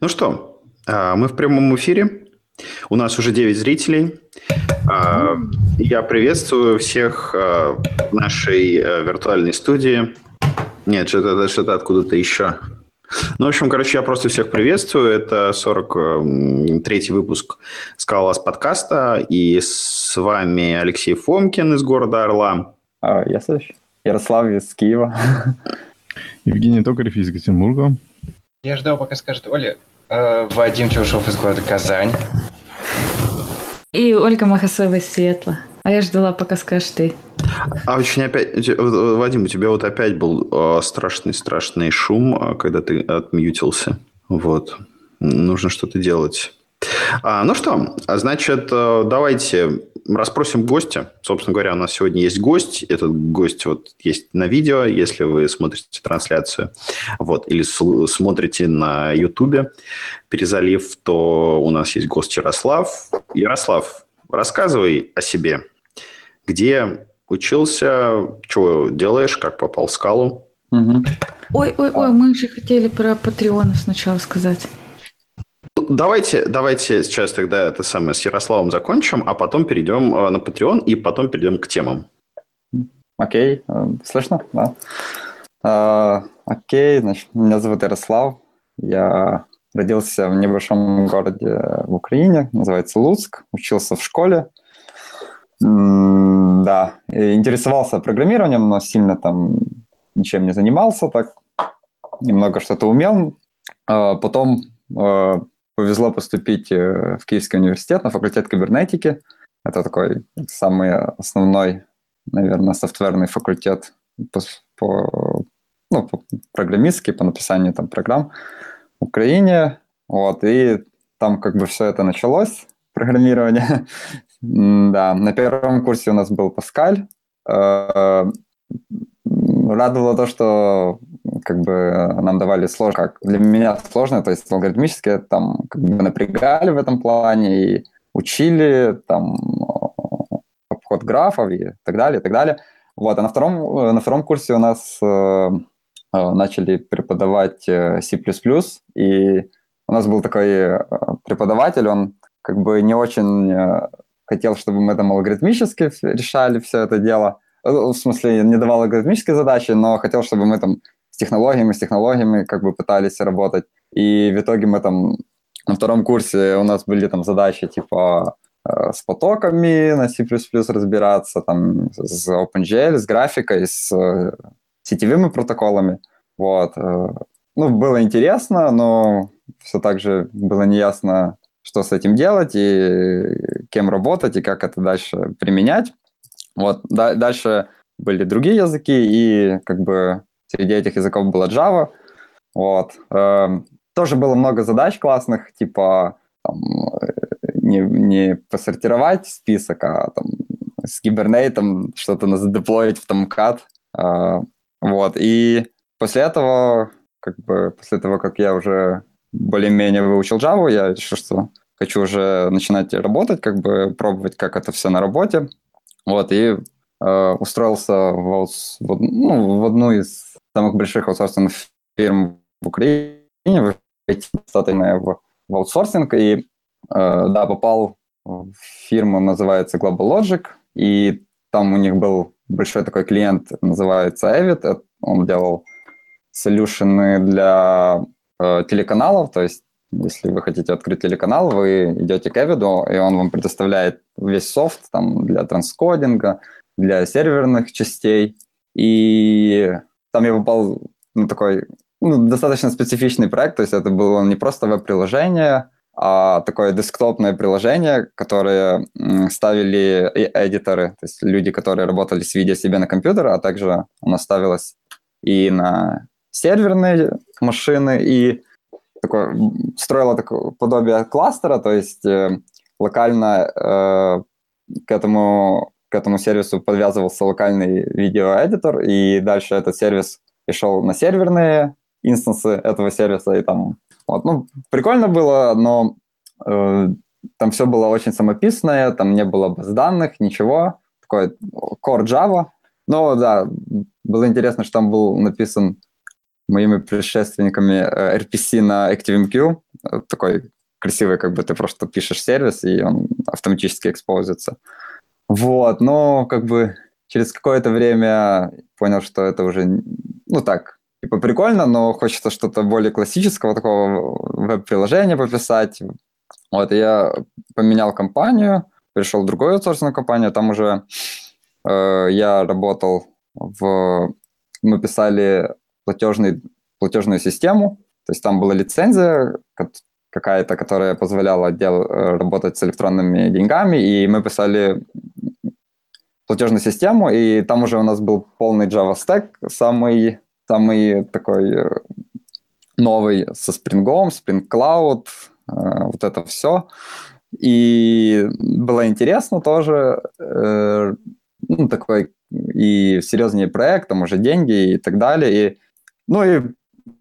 Ну что, а, мы в прямом эфире. У нас уже 9 зрителей. А, я приветствую всех а, в нашей виртуальной студии. Нет, что-то что откуда-то еще. Ну, в общем, короче, я просто всех приветствую. Это 43-й выпуск «Скалолаз» подкаста. И с вами Алексей Фомкин из города Орла. Я слышу. Ярослав из Киева. Евгений Токарев из Екатеринбурга. Я ждал, пока скажет Оля. Э, Вадим Чушев из города Казань. И Ольга Махасова из Сиэтла. А я ждала, пока скажешь ты. А очень опять... Вадим, у тебя вот опять был страшный-страшный шум, а, когда ты отмьютился. Вот. Нужно что-то делать. А, ну что, значит, э, давайте расспросим гостя. Собственно говоря, у нас сегодня есть гость. Этот гость вот есть на видео, если вы смотрите трансляцию, вот, или смотрите на Ютубе, перезалив, то у нас есть гость Ярослав. Ярослав, рассказывай о себе. Где учился, что делаешь, как попал в скалу? Ой, ой, ой, мы же хотели про Патреонов сначала сказать. Давайте, давайте сейчас тогда это самое с Ярославом закончим, а потом перейдем э, на Patreon и потом перейдем к темам. Окей, э, слышно? Да. А, окей, значит, меня зовут Ярослав. Я родился в небольшом городе в Украине, называется Луцк, учился в школе. да, интересовался программированием, но сильно там ничем не занимался, так немного что-то умел. Потом повезло поступить э, в Киевский университет на факультет кибернетики. Это такой самый основной, наверное, софтверный факультет по, по, ну, по программистски, по написанию там программ в Украине. Вот, и там как бы все это началось, программирование. да, на первом курсе у нас был Паскаль. Э, радовало то, что как бы нам давали сложно, как для меня сложно, то есть алгоритмически там как бы напрягали в этом плане и учили там обход графов и так далее, и так далее. Вот, а на втором, на втором курсе у нас э, э начали преподавать э, C++, и у нас был такой э, преподаватель, он как бы не очень хотел, чтобы мы там алгоритмически решали все это дело, в смысле, не давал алгоритмические задачи, но хотел, чтобы мы там технологиями, с технологиями как бы пытались работать. И в итоге мы там на втором курсе у нас были там задачи типа э, с потоками на C++ разбираться, там с OpenGL, с графикой, с э, сетевыми протоколами. Вот. Э, ну, было интересно, но все так же было неясно, что с этим делать и кем работать, и как это дальше применять. Вот. дальше были другие языки, и как бы Среди этих языков была Java. Вот. Эм, тоже было много задач классных, типа там, э, не, не посортировать список, а там, с гибернейтом что-то задеплоить в Tomcat. Э, вот. И после этого, как бы, после того, как я уже более-менее выучил Java, я решил, что хочу уже начинать работать, как бы пробовать, как это все на работе. Вот, и э, устроился в, в, ну, в одну из самых больших аутсорсинговых фирм в Украине, в в, в аутсорсинг, и э, да, попал в фирму, называется Global Logic, и там у них был большой такой клиент, называется Avid, он делал солюшены для э, телеканалов, то есть если вы хотите открыть телеканал, вы идете к Эвиду, и он вам предоставляет весь софт там, для транскодинга, для серверных частей. И там я попал на такой ну, достаточно специфичный проект, то есть это было не просто веб-приложение, а такое десктопное приложение, которое ставили эдиторы, то есть люди, которые работали с видео себе на компьютер, а также оно ставилось и на серверные машины, и такое, строило такое подобие кластера, то есть э, локально э, к этому к этому сервису подвязывался локальный видеоэдитор, и дальше этот сервис и шел на серверные инстансы этого сервиса, и там... Вот, ну, прикольно было, но э, там все было очень самописное, там не было баз данных, ничего. Такой core Java. Но да, было интересно, что там был написан моими предшественниками э, RPC на ActiveMQ. э, такой красивый, как бы ты просто пишешь сервис, и он автоматически экспозится. Вот, но как бы через какое-то время понял, что это уже, ну так, типа прикольно, но хочется что-то более классического, такого веб-приложения пописать. Вот, я поменял компанию, перешел в другую аутсорсинговую компанию, там уже э, я работал в... Мы писали платежный, платежную систему, то есть там была лицензия какая-то, которая позволяла дел, э, работать с электронными деньгами, и мы писали платежную систему, и там уже у нас был полный Java Stack, самый, самый такой э, новый со Spring, Spring Cloud, э, вот это все. И было интересно тоже, ну, такой и серьезнее проект, там уже деньги и так далее. И, ну и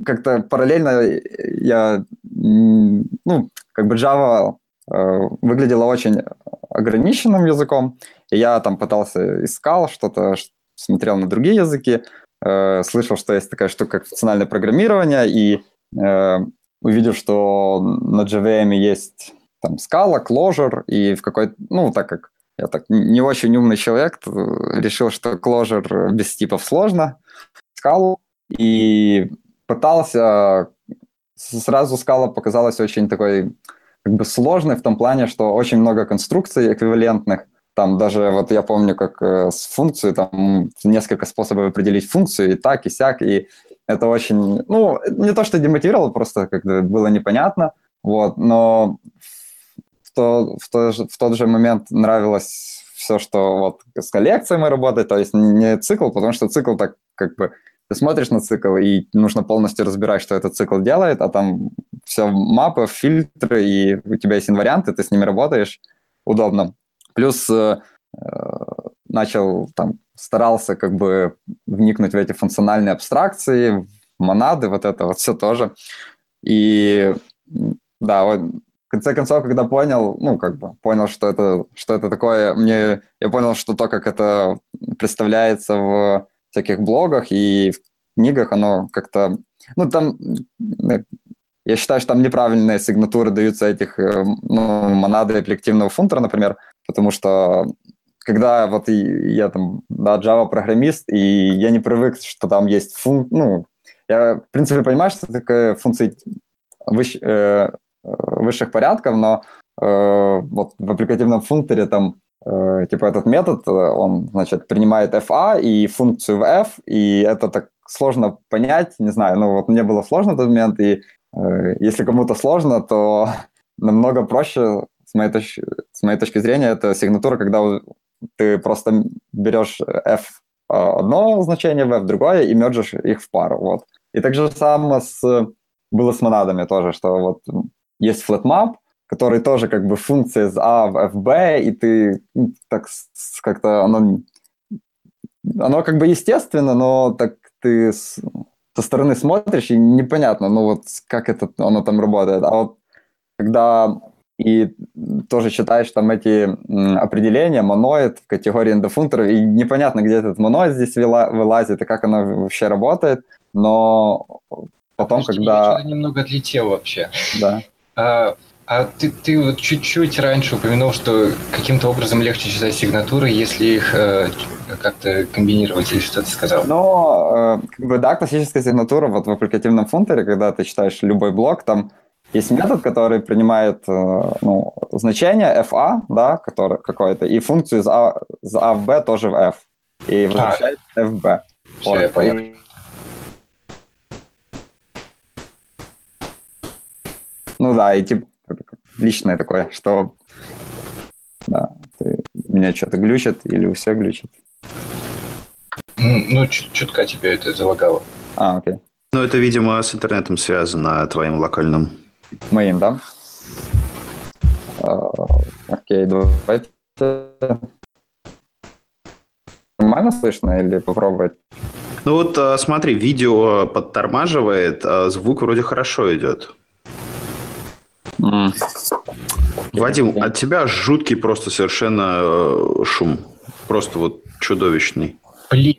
как-то параллельно я, ну, как бы Java э, выглядела очень ограниченным языком, и я там пытался, искал что-то, смотрел на другие языки, э, слышал, что есть такая штука, как функциональное программирование, и э, увидел, что на JVM есть там Scala, Clojure, и в какой-то, ну, так как я так не очень умный человек, решил, что Clojure без типов сложно, Scala, и пытался, сразу Scala показалась очень такой как бы сложной в том плане, что очень много конструкций эквивалентных, там даже вот я помню, как э, с функцией, там несколько способов определить функцию, и так, и сяк, и это очень, ну, не то, что демотивировало, просто как-то было непонятно, вот, но что в, то, в тот же момент нравилось все, что вот с коллекцией мы работаем, то есть не цикл, потому что цикл так как бы ты смотришь на цикл, и нужно полностью разбирать, что этот цикл делает, а там все мапы, фильтры, и у тебя есть инварианты, ты с ними работаешь, удобно. Плюс э, начал там, старался как бы вникнуть в эти функциональные абстракции, монады, вот это вот все тоже. И да, вот в конце концов, когда понял, ну, как бы понял, что это, что это такое, мне, я понял, что то, как это представляется в всяких блогах и в книгах, оно как-то, ну, там, я считаю, что там неправильные сигнатуры даются этих, э, ну, монады коллективного функтора, например, потому что когда вот я там, да, Java программист, и я не привык, что там есть функ, ну, я, в принципе, понимаю, что такое функции выш, э, высших порядков, но э, вот в аппликативном функторе там э, типа этот метод, э, он, значит, принимает FA и функцию в F, и это так сложно понять, не знаю, ну вот мне было сложно в тот момент, и э, если кому-то сложно, то намного проще, с моей, точки, с моей точки зрения, это сигнатура, когда ты просто берешь F одно значение, в F другое, и мерджишь их в пару, вот. И так же самое с, было с монадами тоже, что вот есть flatmap, который тоже как бы функция из А в FB, и ты ну, так как-то оно, оно как бы естественно, но так ты с, со стороны смотришь, и непонятно, ну вот как это оно там работает. А вот когда и тоже читаешь там эти определения, моноид в категории эндофункторов, и непонятно, где этот моноид здесь вылазит, и как оно вообще работает, но потом, Подожди, когда... Я немного отлетел вообще. Да. А, а ты, ты вот чуть-чуть раньше упомянул, что каким-то образом легче читать сигнатуры, если их э, как-то комбинировать, или что ты сказал? Ну, э, как бы, да, классическая сигнатура вот в аппликативном функторе, когда ты читаешь любой блок, там есть метод, который принимает э, ну, значение fa, да, который какое-то, и функцию из a, из a в b тоже в f, и возвращает а. fb. Все, я понял. Ну да, и типа личное такое, что да, ты, меня что-то глючит или у всех глючит. Ну, чутка тебе это залагало. А, окей. Ну, это, видимо, с интернетом связано, твоим локальным. Моим, да? А, окей, давайте... Нормально слышно или попробовать? Ну вот а, смотри, видео подтормаживает, а звук вроде хорошо идет. Вадим, от тебя жуткий просто совершенно э, шум. Просто вот чудовищный. Блин.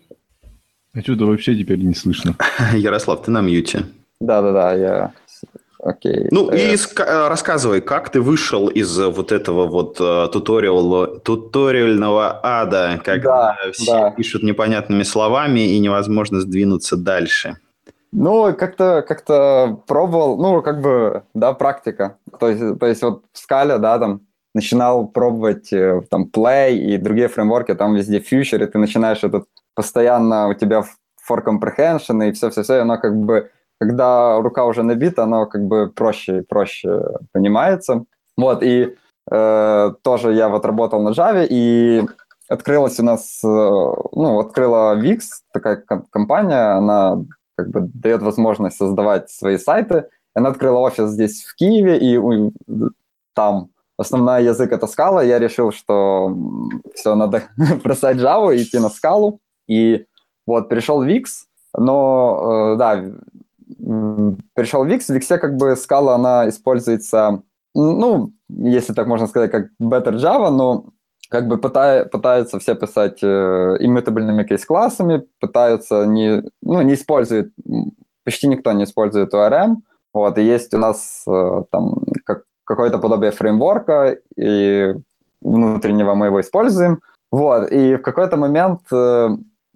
А что-то вообще теперь не слышно. Ярослав, ты на мьюте. Да-да-да, я Окей. Ну Э, и ска- э, рассказывай, как ты вышел из э, вот этого вот э, туториала- туториального ада, когда Да, все да. пишут непонятными словами и невозможно сдвинуться дальше. Ну, как-то как пробовал, ну, как бы, да, практика. То есть, то есть вот в скале, да, там, начинал пробовать э, там Play и другие фреймворки, там везде Future, и ты начинаешь этот постоянно у тебя for comprehension и все-все-все, и оно как бы, когда рука уже набита, оно как бы проще и проще понимается. Вот, и э, тоже я вот работал на Java, и открылась у нас, э, ну, открыла Wix, такая ком- компания, она как бы дает возможность создавать свои сайты. Она открыла офис здесь, в Киеве, и там основной язык это скала. Я решил, что все, надо бросать Java и идти на скалу. И вот, перешел в Wix, но, э, да, м, перешел в Wix как бы скала, она используется, ну, если так можно сказать, как Better Java, но как бы пытай- пытаются все писать э, иммутабельными кейс-классами, пытаются не, ну, не используют, м, почти никто не использует ORM, вот, и есть у нас э, там как, какое-то подобие фреймворка, и внутреннего мы его используем, вот, и в какой-то момент э,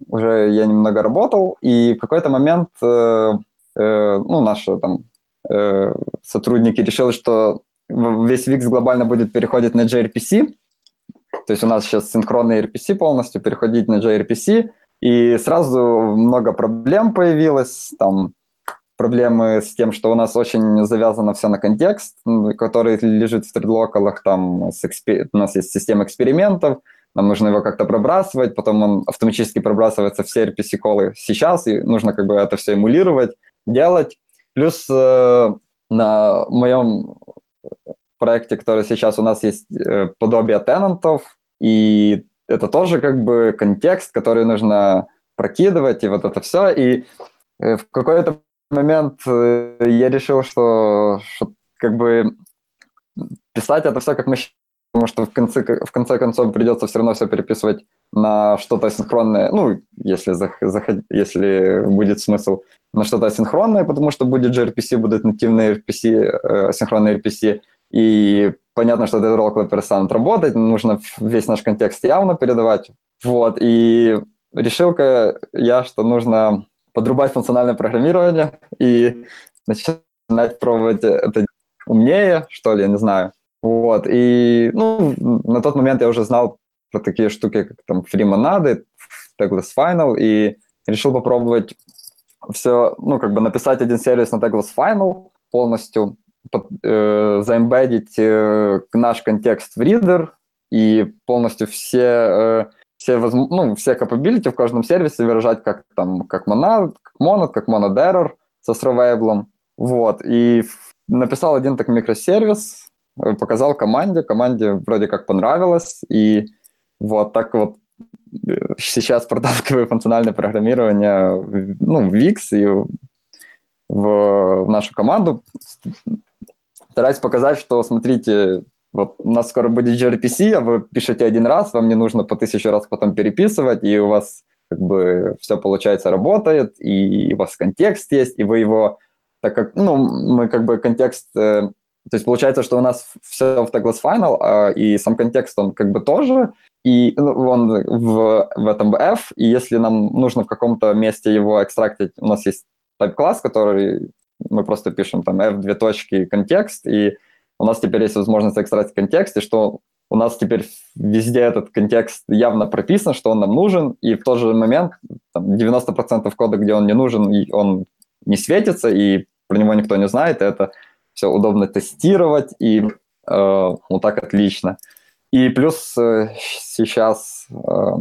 уже я немного работал, и в какой-то момент, э, э, ну, наши там э, сотрудники решили, что весь Wix глобально будет переходить на gRPC, то есть у нас сейчас синхронный RPC полностью, переходить на gRPC, и сразу много проблем появилось, там проблемы с тем, что у нас очень завязано все на контекст, который лежит в тредлокалах, там с экспе- у нас есть система экспериментов, нам нужно его как-то пробрасывать, потом он автоматически пробрасывается все RPC-колы сейчас, и нужно как бы это все эмулировать, делать. Плюс э, на моем проекте, который сейчас у нас есть э, подобие тенантов, и это тоже как бы контекст, который нужно прокидывать, и вот это все. И э, в какой-то момент э, я решил, что, что как бы писать это все как мы потому что в конце, в конце концов придется все равно все переписывать на что-то синхронное, ну, если, зах, заход- если будет смысл на что-то асинхронное, потому что будет же RPC, будут нативные RPC, э, асинхронные RPC, и понятно, что этот ролл перестанет работать, нужно весь наш контекст явно передавать. Вот, и решил-ка я, что нужно подрубать функциональное программирование и начинать пробовать это умнее, что ли, я не знаю. Вот, и ну, на тот момент я уже знал про такие штуки, как там фримонады, Tagless Final, и решил попробовать все, ну, как бы написать один сервис на Tagless Final полностью, под, э, э, наш контекст в ридер и полностью все, э, все, возм- ну, все capability в каждом сервисе выражать как там, как monad, как monad, как monad error со srovable. Вот, и написал один так микросервис, э, показал команде, команде вроде как понравилось, и вот так вот сейчас проталкиваю функциональное программирование ну, в Wix и в, в нашу команду. Стараюсь показать, что, смотрите, вот у нас скоро будет gRPC, а вы пишете один раз, вам не нужно по тысячу раз потом переписывать, и у вас как бы все получается, работает, и у вас контекст есть, и вы его, так как, ну, мы как бы контекст, э, то есть получается, что у нас все в Tagless Final, а, и сам контекст, он как бы тоже, и ну, он в, в этом F, и если нам нужно в каком-то месте его экстрактить, у нас есть type-класс, который мы просто пишем там f две точки контекст, и у нас теперь есть возможность экстратить контекст, и что у нас теперь везде этот контекст явно прописан, что он нам нужен, и в тот же момент там, 90% кода, где он не нужен, и он не светится, и про него никто не знает, и это все удобно тестировать, и э, вот так отлично. И плюс э, сейчас э,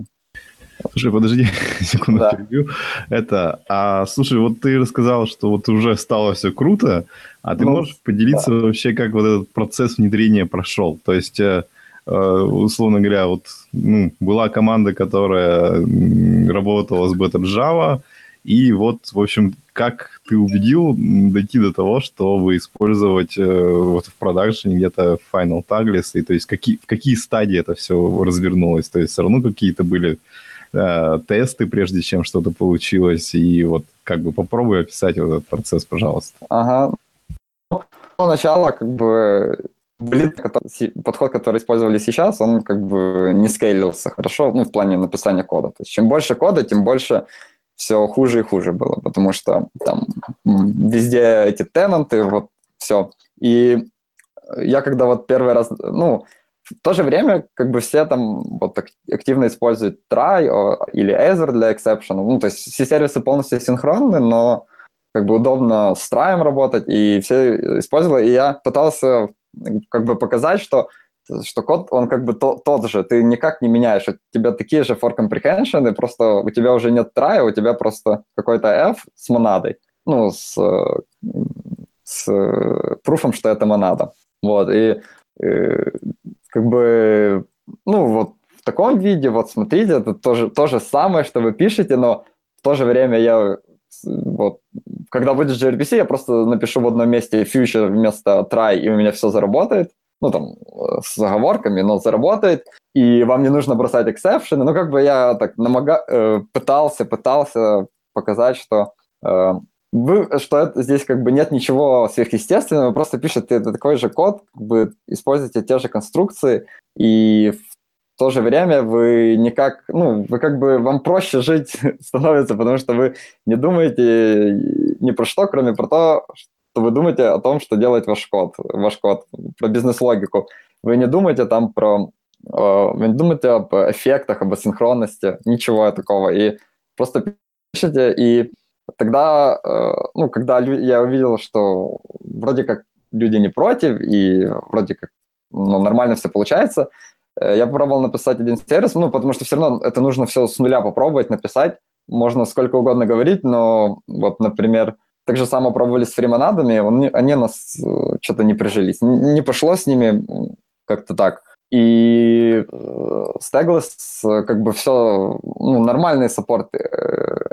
Слушай, подожди, секунду Да. перебью. Это, а слушай, вот ты рассказал, что вот уже стало все круто, а ты Ну, можешь поделиться вообще, как вот этот процесс внедрения прошел? То есть, э, э, условно говоря, вот ну, была команда, которая работала с Better Java, и вот, в общем, как ты убедил дойти до того, чтобы использовать э, вот в продакшене где-то Final Tagless, и то есть какие, в какие стадии это все развернулось? То есть все равно какие-то были э, тесты, прежде чем что-то получилось, и вот как бы попробуй описать вот этот процесс, пожалуйста. Ага. самого начала как бы блин, подход, который использовали сейчас, он как бы не скейлился хорошо, ну, в плане написания кода. То есть чем больше кода, тем больше все хуже и хуже было, потому что там везде эти тенанты, вот все. И я когда вот первый раз, ну, в то же время как бы все там вот активно используют try или ether для exception. Ну, то есть все сервисы полностью синхронны, но как бы удобно с try работать, и все использовали. И я пытался как бы показать, что что код, он как бы то, тот же, ты никак не меняешь, у тебя такие же for comprehension, и просто у тебя уже нет try, у тебя просто какой-то f с монадой, ну, с, с пруфом, что это монада. Вот, и, и как бы, ну, вот в таком виде, вот смотрите, это тоже то же самое, что вы пишете, но в то же время я вот, когда будет gRPC, я просто напишу в одном месте future вместо try, и у меня все заработает. Ну, там, с заговорками, но заработает. И вам не нужно бросать эксепшены. Ну, как бы я так намага... Э, пытался, пытался показать, что э, что это, здесь как бы нет ничего сверхъестественного, просто пишете такой же код, как бы используете те же конструкции, и в то же время вы никак, ну, вы как бы, вам проще жить становится, потому что вы не думаете ни про что, кроме про то, что вы думаете о том, что делает ваш код, ваш код, про бизнес-логику. Вы не думаете там про, э, вы не думаете об эффектах, об асинхронности, ничего такого, и просто пишете, и тогда, э, ну, когда я увидел, что вроде как люди не против, и вроде как ну, нормально все получается, Э, я попробовал написать один сервис, ну, потому что все равно это нужно все с нуля попробовать написать. Можно сколько угодно говорить, но вот, например, так же самое пробовали с фримонадами, они, они нас э, что-то не прижились. Не пошло с ними как-то так. И Staglis э, как бы все, ну, нормальный саппорт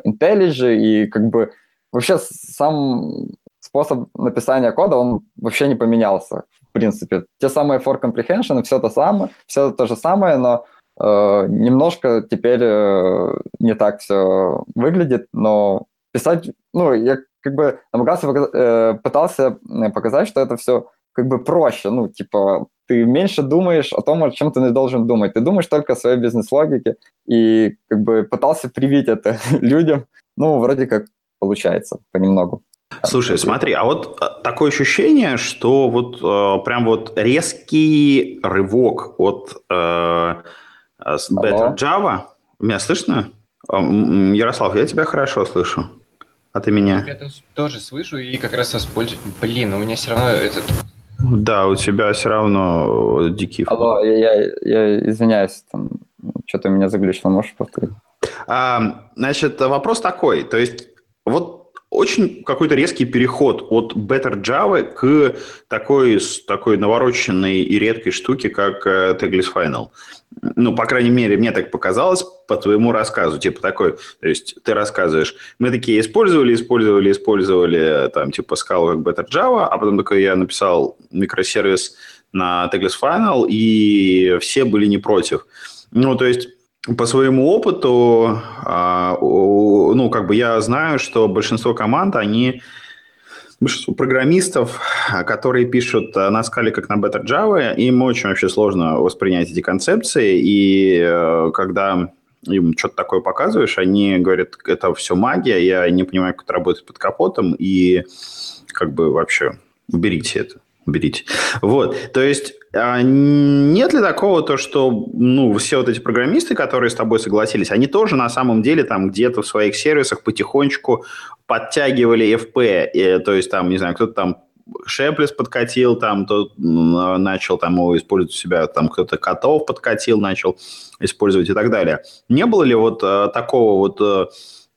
IntelliJ, и как бы вообще сам способ написания кода, он вообще не поменялся в принципе. Те самые for comprehension, все то самое, все то же самое, но э, немножко теперь э, не так все выглядит, но писать, ну, я как бы намагался, э, пытался показать, что это все как бы проще, ну, типа, ты меньше думаешь о том, о чем ты не должен думать. Ты думаешь только о своей бизнес-логике и как бы пытался привить это людям. Ну, вроде как получается понемногу. Слушай, смотри, а вот э, такое ощущение, что вот э, прям вот резкий рывок от э, Better Java. Меня слышно? Ярослав, я тебя хорошо слышу. А ты меня? Я тоже слышу и как раз воспользуюсь. Блин, у меня все равно этот... Да, у тебя все равно дикий Алло, я, я, я извиняюсь, там что-то меня заглючило, можешь повторить? А, значит, вопрос такой, то есть вот очень какой-то резкий переход от Better Java к такой, такой навороченной и редкой штуке, как э, Tagless Final. Ну, по крайней мере, мне так показалось по твоему рассказу. Типа такой, то есть ты рассказываешь, мы такие использовали, использовали, использовали, там, типа, скалу как Better Java, а потом такой я написал микросервис на Tagless Final, и все были не против. Ну, то есть по своему опыту, а, ну, как бы я знаю, что большинство команд, они большинство программистов, которые пишут на скале, как на Better Java, им очень вообще сложно воспринять эти концепции, и э, когда им что-то такое показываешь, они говорят, это все магия, я не понимаю, как это работает под капотом, и как бы вообще уберите это уберите. Вот, то есть а нет ли такого, то, что ну, все вот эти программисты, которые с тобой согласились, они тоже на самом деле там где-то в своих сервисах потихонечку подтягивали FP, и, то есть там, не знаю, кто-то там Шеплес подкатил, там, тот начал там его использовать у себя, там кто-то котов подкатил, начал использовать и так далее. Не было ли вот э, такого вот э,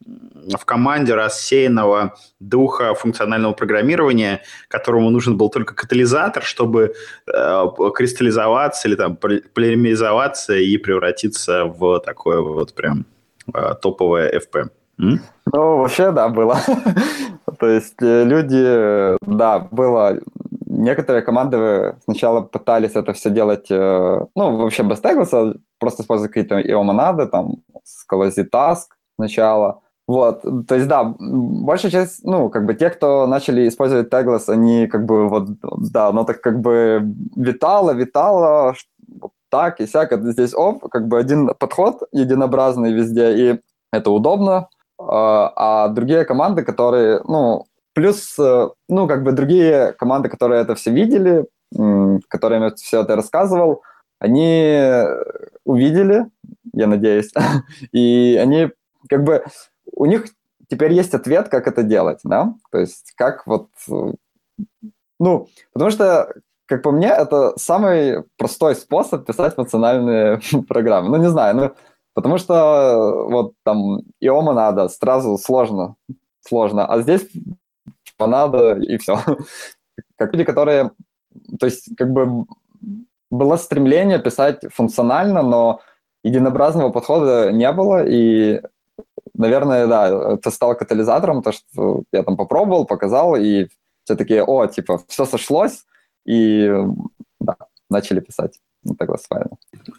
в команде рассеянного духа функционального программирования, которому нужен был только катализатор, чтобы э, кристаллизоваться или там полимеризоваться и превратиться в такое вот прям э, топовое FP. М? Ну, вообще, да, было. То есть э, люди, да, было... Некоторые команды сначала пытались это все делать, э, ну, вообще без теглса, просто использовать какие-то EO-монады, там, Task сначала, Вот, то есть, да, большая часть, ну, как бы те, кто начали использовать Tagless, они как бы вот, да, оно так как бы витало, витало, вот так и сяк, здесь оп, как бы один подход единообразный везде, и это удобно, а, а другие команды, которые, ну, плюс, э, ну, как бы другие команды, которые это все видели, которым я все это рассказывал, они увидели, я надеюсь, и они как бы у них теперь есть ответ, как это делать, да, то есть как вот, ну, потому что, как по мне, это самый простой способ писать функциональные программы, ну, не знаю, ну, потому что вот там иома надо, сразу сложно, сложно, а здесь надо и все. Как люди, которые, то есть как бы было стремление писать функционально, но единообразного подхода не было, и, наверное, да, это стало катализатором, то, что я там попробовал, показал, и все таки о, типа, все сошлось, и да, начали писать. Вот так вот.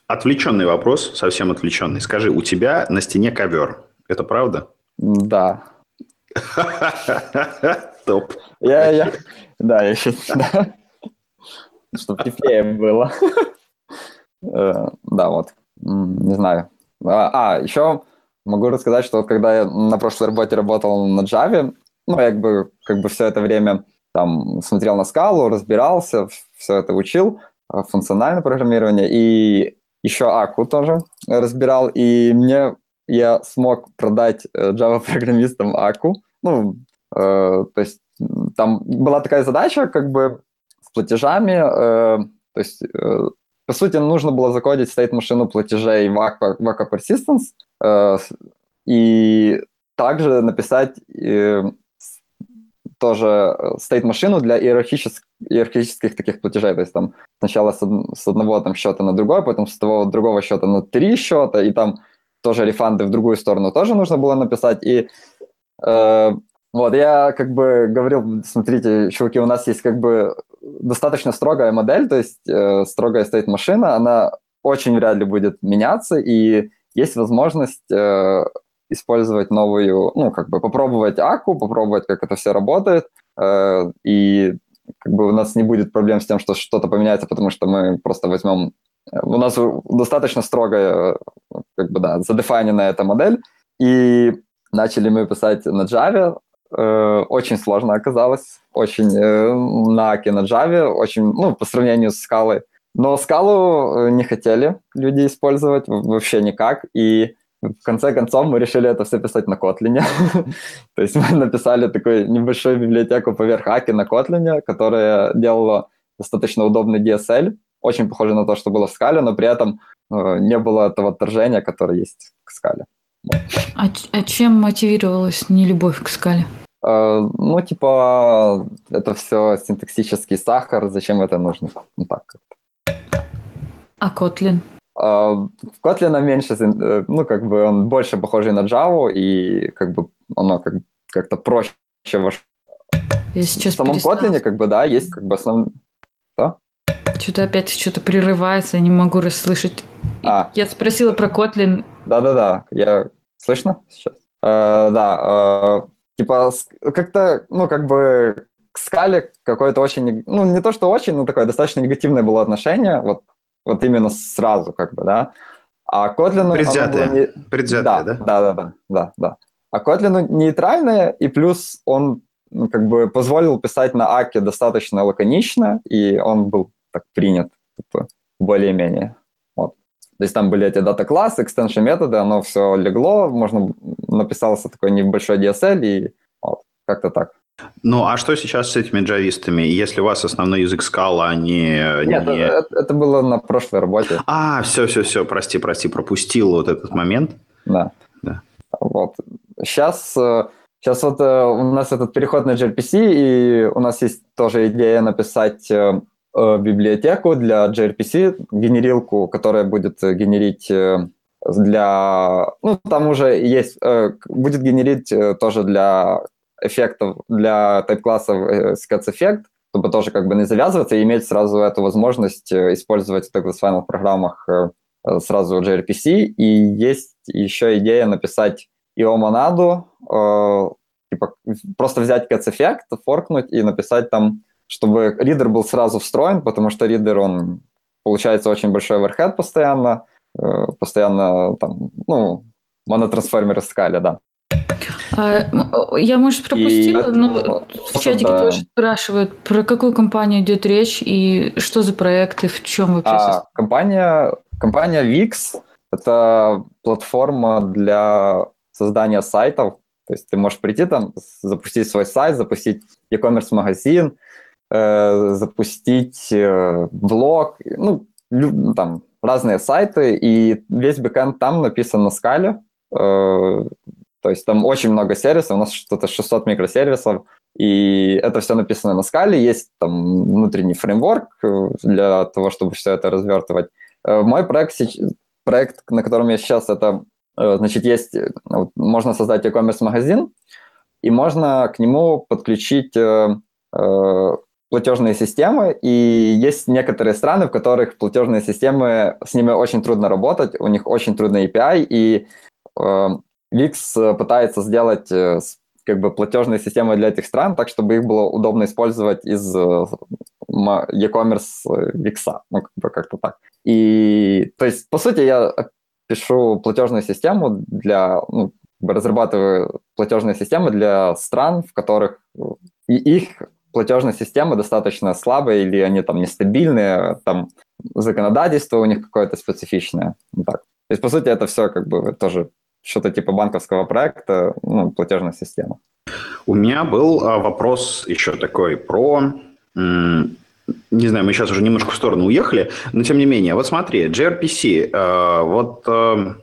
Отвлеченный вопрос, совсем отвлеченный. Скажи, у тебя на стене ковер. Это правда? Да. Топ. Я, я, да, я сейчас, да. Чтобы теплее было. Э, да, вот. Не знаю. А, а, еще могу рассказать, что вот когда я на прошлой работе работал на Java, ну, я как бы, как бы все это время там смотрел на скалу, разбирался, все это учил, э, функциональное программирование, и еще Аку тоже разбирал, и мне я смог продать э, Java-программистам Аку. Ну, э, то есть там была такая задача, как бы платежами. Э, то есть, э, по сути, нужно было закодить стейт-машину платежей в Aqua, в Aqua Persistence э, и также написать э, тоже стейт-машину для иерархических, иерархических таких платежей. То есть там сначала с, с одного там счета на другой, потом с того другого счета на три счета, и там тоже рефанды в другую сторону тоже нужно было написать. И э, вот, я как бы говорил, смотрите, чуваки, у нас есть как бы достаточно строгая модель, то есть э, строгая стоит машина, она очень вряд ли будет меняться, и есть возможность э, использовать новую, ну, как бы попробовать АКУ, попробовать, как это все работает, э, и как бы у нас не будет проблем с тем, что что-то поменяется, потому что мы просто возьмем... Э, у нас достаточно строгая, как бы, да, задефайненная эта модель, и начали мы писать на Java, э, очень сложно оказалось, очень э, на Java, очень, ну, по сравнению с скалой. Но скалу э, не хотели люди использовать вообще никак, и в конце концов мы решили это все писать на Kotlin. То есть мы написали такую небольшую библиотеку поверх Аки на Kotlin, которая делала достаточно удобный DSL, очень похоже на то, что было в скале, но при этом э, не было этого отторжения, которое есть к скале. А, а чем мотивировалась нелюбовь к скале? Э, ну, типа, это все синтаксический сахар, зачем это нужно? Ну, так как-то. А Kotlin? Э, в Kotlin меньше, э, ну, как бы он больше похожий на Java, и как бы оно как, как-то проще вошло. Я сейчас в самом перестала... Kotlin, как бы, да, есть как бы основной... Что? Что-то опять что-то прерывается, не могу расслышать. А. Я спросила про Kotlin. Да-да-да, я... Слышно сейчас? Uh, да, uh, типа, как-то, ну, как бы к скале какое-то очень, ну, не то, что очень, но такое достаточно негативное было отношение, вот, вот именно сразу, как бы, да. А Kotlin... Предвзятое, не... Предвзятое, да, да? Да, да, да, да, да. А Kotlin нейтральное, и плюс он ну, как бы позволил писать на Аке достаточно лаконично, и он был так принят типа, более-менее. То есть там были эти дата-классы, extension методы, оно все легло, можно написался такой небольшой DSL, и вот, как-то так. Ну, а что сейчас с этими джавистами? Если у вас основной язык скала, они... Нет, не... это, это было на прошлой работе. А, все-все-все, прости, прости, пропустил вот этот момент. Да. да. Вот. Сейчас, сейчас вот э, у нас этот переход на gRPC, и у нас есть тоже идея написать э, э, библиотеку для gRPC, генерилку, которая будет генерить для... Ну, там уже есть... Э, будет генерить э, тоже для эффектов, для тайп-классов э, скетс-эффект, чтобы тоже как бы не завязываться и иметь сразу эту возможность использовать в так называемых программах сразу gRPC. И есть еще идея написать IO-монаду, э, типа просто взять catch-эффект, форкнуть и написать там, чтобы ридер был сразу встроен, потому что ридер, он получается очень большой оверхед постоянно, э, постоянно там, ну, монотрансформеры в скале, да. А, я, может, пропустила, И- но в чатике да. тоже спрашивают, про какую компанию идет речь и что за проекты, в чем вообще А, компания, компания Wix – это платформа для создания сайтов. То есть ты можешь прийти там, запустить свой сайт, запустить e-commerce магазин, э, запустить э, блог, ну, там разные сайты, и весь бэкэнд там написан на скале. Э, то есть там очень много сервисов, у нас что-то 600 микросервисов, и это все написано на скале, есть там внутренний фреймворк для того, чтобы все это развертывать. Мой проект, проект, на котором я сейчас, это, значит, есть, можно создать e-commerce магазин, и можно к нему подключить платежные системы, и есть некоторые страны, в которых платежные системы, с ними очень трудно работать, у них очень трудный API, и э, Wix э, пытается сделать э, как бы платежные системы для этих стран, так, чтобы их было удобно использовать из э, e-commerce э, Wix, ну, как бы как-то так. И, то есть, по сути, я пишу платежную систему для, ну, разрабатываю платежные системы для стран, в которых э, и их платежные системы достаточно слабые или они там нестабильные, там законодательство у них какое-то специфичное. Вот так. То есть, по сути, это все как бы тоже что-то типа банковского проекта, ну, платежная система. У меня был а, вопрос еще такой про... Не знаю, мы сейчас уже немножко в сторону уехали, но тем не менее. Вот смотри, gRPC. э, Вот э,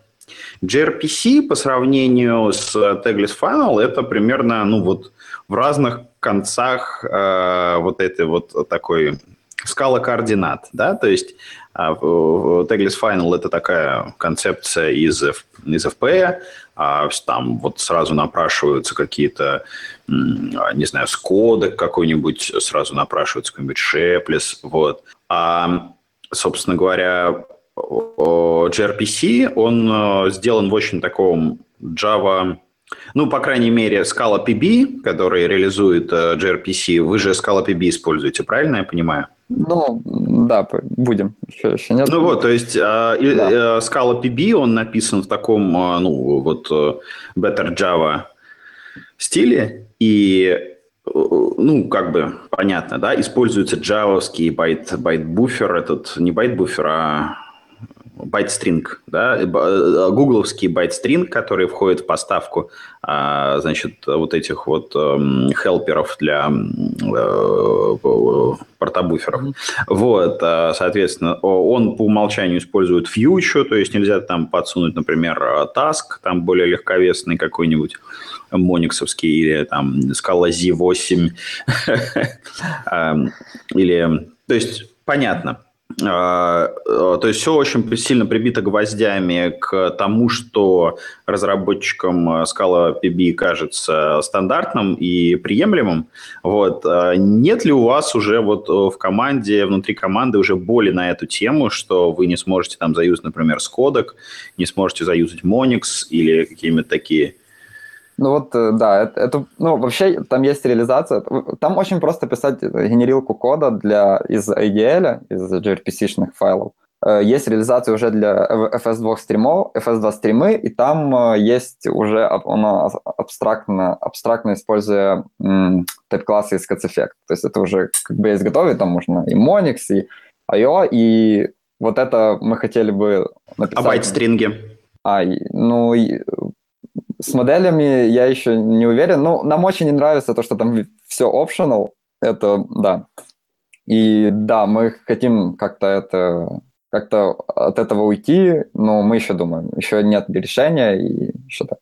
gRPC по сравнению с Tagless Final это примерно, ну вот, в разных концах э, вот этой вот такой скала координат, да, то есть а, Tagless Final это такая концепция из, из FP, а, там вот сразу напрашиваются какие-то, не знаю, скодек какой-нибудь, сразу напрашивается какой-нибудь Шеплес, вот. А, собственно говоря, gRPC, он э, сделан в очень таком Java, ну, по крайней мере, Scala PB, который реализует э, gRPC, вы же Scala PB используете, правильно я понимаю? Ну, да, будем. Еще, еще нет. Ну вот, то есть э, и- Да. э, ScalaPB, он написан в таком, э, ну, вот э, Better Java стиле, и, э, ну, как бы понятно, да, используется джавовский byte, ByteBuffer, этот не ByteBuffer, а ByteString, да, э, э, гугловский ByteString, который входит в поставку, а, значит, вот этих вот эм, хелперов для э, портобуферов. Вот, а, соответственно, он по умолчанию использует future, то есть нельзя там подсунуть, например, task, там более легковесный какой-нибудь мониксовский или там Scala Z8 Эм, или... То есть, понятно. А, То есть все очень сильно прибито гвоздями к тому, что разработчикам э, Scala PB кажется стандартным и приемлемым. Вот. А Нет ли у вас уже вот э, в команде, внутри команды уже боли на эту тему, что вы не сможете там заюзать, например, Скодек, не сможете заюзать Monix или какие-нибудь такие Ну вот, э, да, это, это- ну, вообще там есть реализация. Там очень просто писать э, генерилку кода для, из ADL, из gRPC-шных файлов. Э, Есть реализация уже для FS2 стримов, FS2 стримы, и там есть уже оно абстрактно, абстрактно используя м, type-классы из CatchEffect. То есть это уже как бы есть готовый, там можно и Monix, и IO, и вот это мы хотели бы а написать. байт-стринги. А, ну, с моделями я еще не уверен. Ну, нам очень не нравится то, что там все optional. Это, да. И да, мы хотим как-то это как-то от этого уйти, но мы еще думаем. Еще нет решения и так.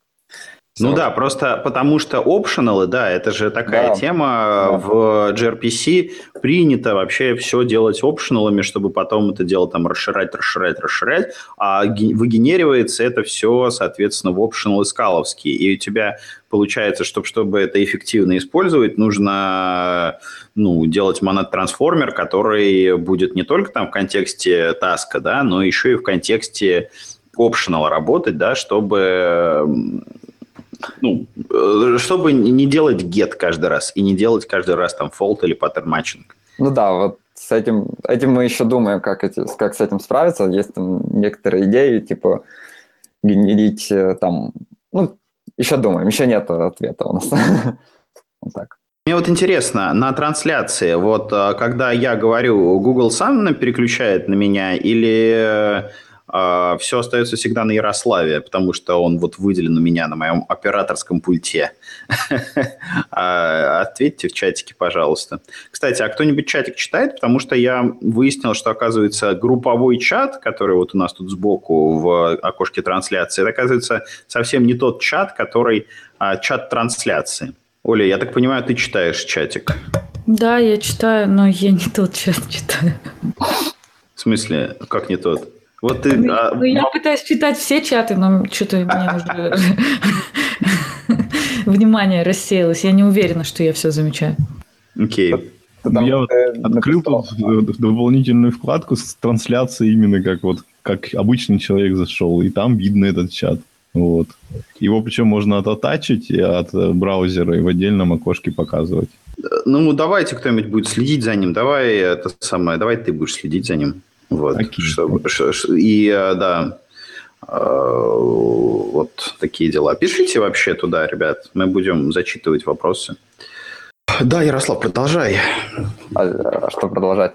Ну да, просто потому что опционалы, да, это же такая Да. тема. Да. В gRPC принято вообще все делать опционалами, чтобы потом это дело там расширять, расширять, расширять, а ге- выгенеривается это все, соответственно, в опционалы скаловские. И у тебя получается, что чтобы это эффективно использовать, нужно ну, делать монет-трансформер, который будет не только там в контексте таска, да, но еще и в контексте optional работать, да, чтобы ну, э, чтобы не делать get каждый раз и не делать каждый раз там fault или pattern matching. Ну да, вот с этим, этим мы еще думаем, как, эти, как с этим справиться. Есть там некоторые идеи, типа генерить э, там, ну, еще думаем, еще нет ответа у нас. Вот так. Мне вот интересно, на трансляции, вот э, когда я говорю, Google сам переключает на меня или все остается всегда на Ярославе, потому что он вот выделен у меня на моем операторском пульте. А, ответьте в чатике, пожалуйста. Кстати, а кто-нибудь чатик читает? Потому что я выяснил, что, оказывается, групповой чат, который вот у нас тут сбоку в окошке трансляции, это, оказывается, совсем не тот чат, который а, чат трансляции. Оля, я так понимаю, ты читаешь чатик? Да, я читаю, но я не тот чат читаю. В смысле, как не тот? Вот ты, ну, а... ну, я пытаюсь читать все чаты, но что-то мне уже внимание рассеялось. Я не уверена, что я все замечаю. Окей. Я вот открыл тут дополнительную вкладку с трансляцией именно как вот как обычный человек зашел, и там видно этот чат. Вот. Его причем можно оттачить от браузера и в отдельном окошке показывать. Ну, давайте кто-нибудь будет следить за ним. Давай это самое, давай ты будешь следить за ним. Вот. Okay. Чтобы, и э, да, э, вот такие дела. Пишите вообще туда, ребят. Мы будем зачитывать вопросы. Да, Ярослав, продолжай. А, а что продолжать?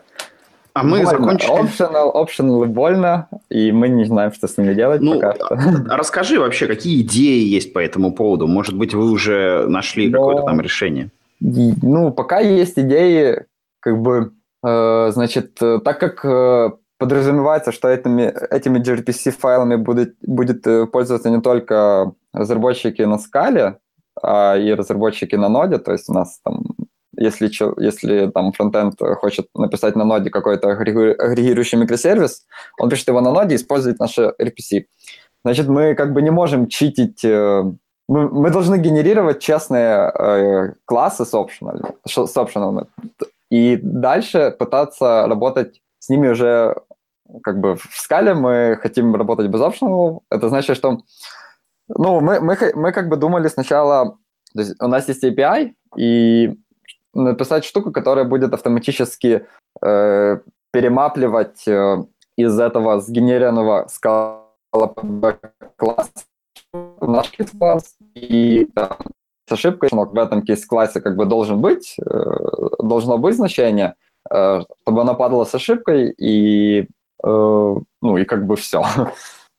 А мы больно. закончили... Optional, optional больно, и мы не знаем, что с ними делать ну, пока что. А расскажи вообще, какие идеи есть по этому поводу? Может быть, вы уже нашли Но... какое-то там решение? Ну, пока есть идеи, как бы, э, значит, э, так как э, подразумевается, что этими, этими gRPC-файлами будет, будет э, пользоваться не только разработчики на скале, а и разработчики на ноде, то есть у нас там, если, если там фронтенд хочет написать на ноде какой-то агрегирующий микросервис, он пишет его на ноде и использует наши RPC. Значит, мы как бы не можем читить э, мы, мы должны генерировать честные э, классы с optional, с optional, и дальше пытаться работать с ними уже как бы в скале мы хотим работать без optional. Это значит, что ну, мы, мы, мы как бы думали сначала, то есть у нас есть API, и написать штуку, которая будет автоматически э, перемапливать э, из этого сгенерированного скала класса наш кейс-класс, и там, с ошибкой в этом кейс-классе как бы должен быть, э, должно быть значение, э, чтобы она падала с ошибкой, и ну и как бы все.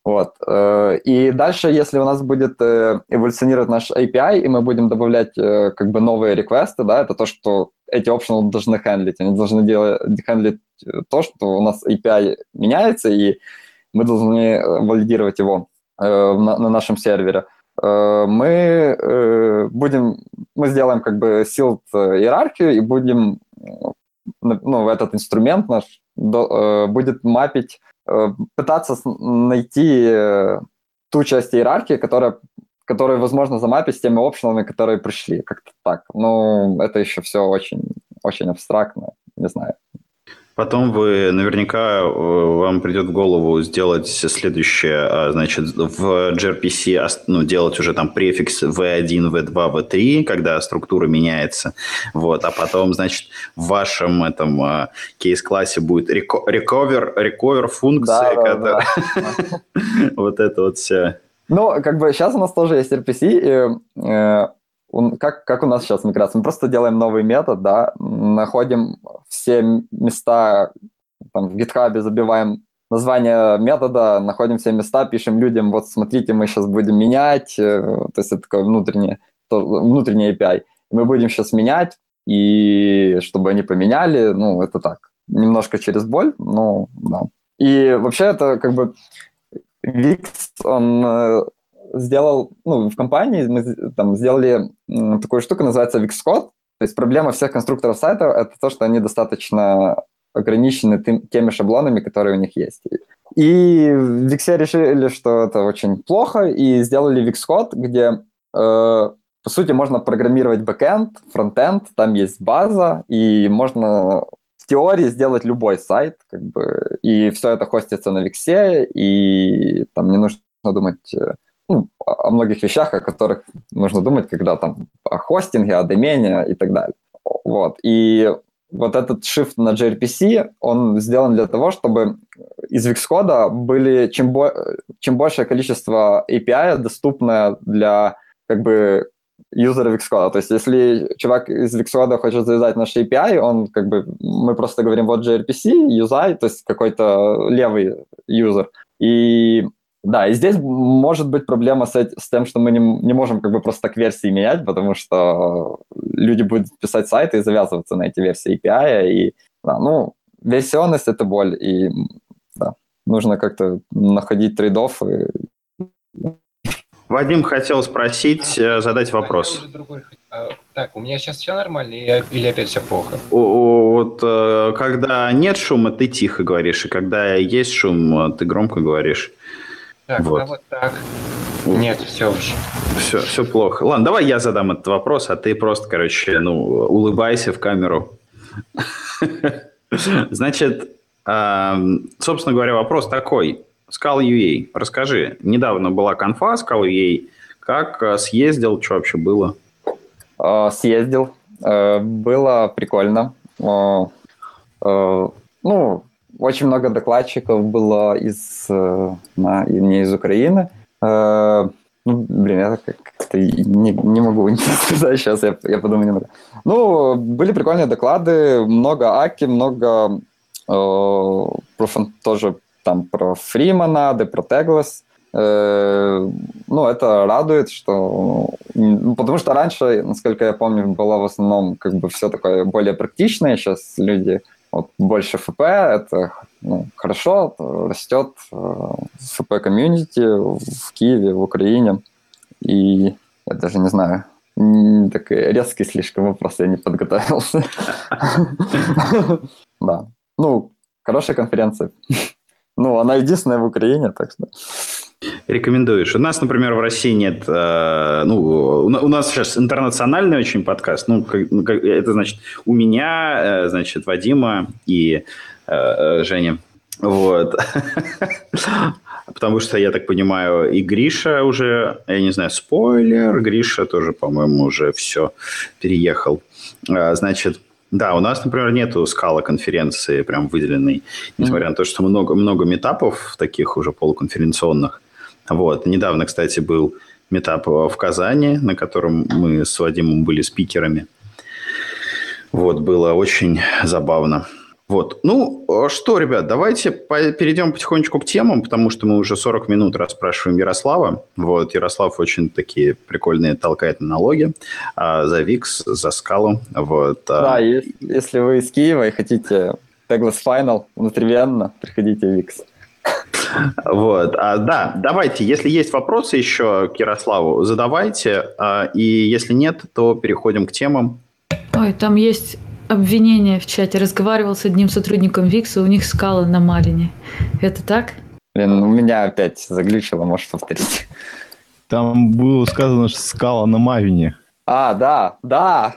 Вот. Э, и дальше, если у нас будет э, эволюционировать наш API, и мы будем добавлять как бы новые реквесты, да, это то, что эти optional должны хендлить. Они должны делать, хендлить то, что у нас API меняется, и мы должны валидировать его на, на нашем сервере. Мы будем, мы сделаем как бы sealed иерархию и будем ну, этот инструмент наш э, будет мапить, э, пытаться найти э, ту часть иерархии, которая которые возможно замапить с теми опшенами, которые пришли, как-то так. Ну, это еще все очень, очень абстрактно, не знаю. Потом вы наверняка э, вам придет в голову сделать следующее, а, значит, в gRPC ну, делать уже там префикс v1, v2, v3, когда структура меняется, вот, а потом, значит, в вашем этом а, кейс-классе будет recover, recover функция, да, которая... вот это вот все. Ну, как бы сейчас у нас тоже есть RPC, и э, как, как у нас сейчас миграция? Мы просто делаем новый метод, да, находим все места, там, в GitHub забиваем название метода, находим все места, пишем людям, вот смотрите, мы сейчас будем менять, э, то есть это такое внутреннее, внутренний API. Мы будем сейчас менять, и чтобы они поменяли, ну, это так, немножко через боль, но да. И вообще это как бы Wix, он э, сделал, ну, в компании мы там сделали такую штуку, называется Wixcode. То есть проблема всех конструкторов сайта – это то, что они достаточно ограничены тем, теми шаблонами, которые у них есть. И в Wix решили, что это очень плохо, и сделали Wixcode, где, э, по сути, можно программировать бэкэнд, фронтенд, там есть база, и можно в теории сделать любой сайт, как бы, и все это хостится на Wix, и там не нужно думать э, ну, о многих вещах, о которых нужно думать, когда там о хостинге, о домене и так далее. Вот. И вот этот shift на gRPC, он сделан для того, чтобы из Xcode были чем, бо чем большее количество API доступное для как бы юзеров Xcode. То есть если чувак из Xcode хочет завязать наш API, он как бы, мы просто говорим вот gRPC, юзай, то есть какой-то левый юзер. И да, и здесь может быть проблема с, с тем, что мы не, не можем как бы просто так версии менять, потому что люди будут писать сайты и завязываться на эти версии API, и да, ну, версионность — это боль, и да, нужно как-то находить трейдов. И... Вадим хотел спросить, э, задать вопрос. А, так, у меня сейчас все нормально или опять все плохо? Вот э, когда нет шума, ты тихо говоришь, и когда есть шум, ты громко говоришь. Так, вот. а вот так. Нет, все вообще. Все, все плохо. Ладно, давай я задам этот вопрос, а ты просто, короче, ну, улыбайся в камеру. Значит, собственно говоря, вопрос такой. Scala UA, расскажи, недавно была конфа Scala UA, как э, съездил, что вообще было? А, съездил, э, было прикольно. Э, ну, очень много докладчиков было из, э, на, не из Украины. Э, ну, блин, я как-то не, не могу не сказать сейчас, я, я подумаю немного. Ну, были прикольные доклады, много Аки, много э, про, тоже там про Фримонады, про Теглас. Э, ну, это радует, что... Ну, потому что раньше, насколько я помню, было в основном как бы все такое более практичное. Сейчас люди вот больше ФП, это ну, хорошо, растет э, ФП-комьюнити в Киеве, в Украине. И я даже не знаю, так резкий слишком вопрос, я не подготовился. Да. Ну, хорошая конференция. Ну, она единственная в Украине, так что... Рекомендуешь. У нас, например, в России нет... Э, ну, у нас сейчас интернациональный очень подкаст. Ну, ну, это значит у меня, э, значит, Вадима и э, Женя. Вот. Потому что, я так понимаю, и Гриша уже, я не знаю, спойлер, Гриша тоже, по-моему, уже все переехал. Значит, да, у нас, например, нету скала конференции прям выделенной, несмотря mm-hmm. на то, что много, много метапов таких уже полуконференционных. Вот. Недавно, кстати, был метап в Казани, на котором мы с Вадимом были спикерами. Вот, было очень забавно. Вот. Ну, что, ребят, давайте перейдем потихонечку к темам, потому что мы уже 40 минут расспрашиваем Ярослава. Вот, Ярослав очень такие прикольные толкает налоги а, за Викс, за Скалу. Вот, а... Да, если вы из Киева и хотите Tegless Final внутривенно, приходите в Викс. Вот, а, да, давайте, если есть вопросы еще к Ярославу, задавайте, а, и если нет, то переходим к темам. Ой, там есть обвинение в чате. Разговаривал с одним сотрудником Викса, у них скала на Малине. Это так? Блин, у меня опять заглючило, можешь повторить. Там было сказано, что скала на Мавине. А, да, да.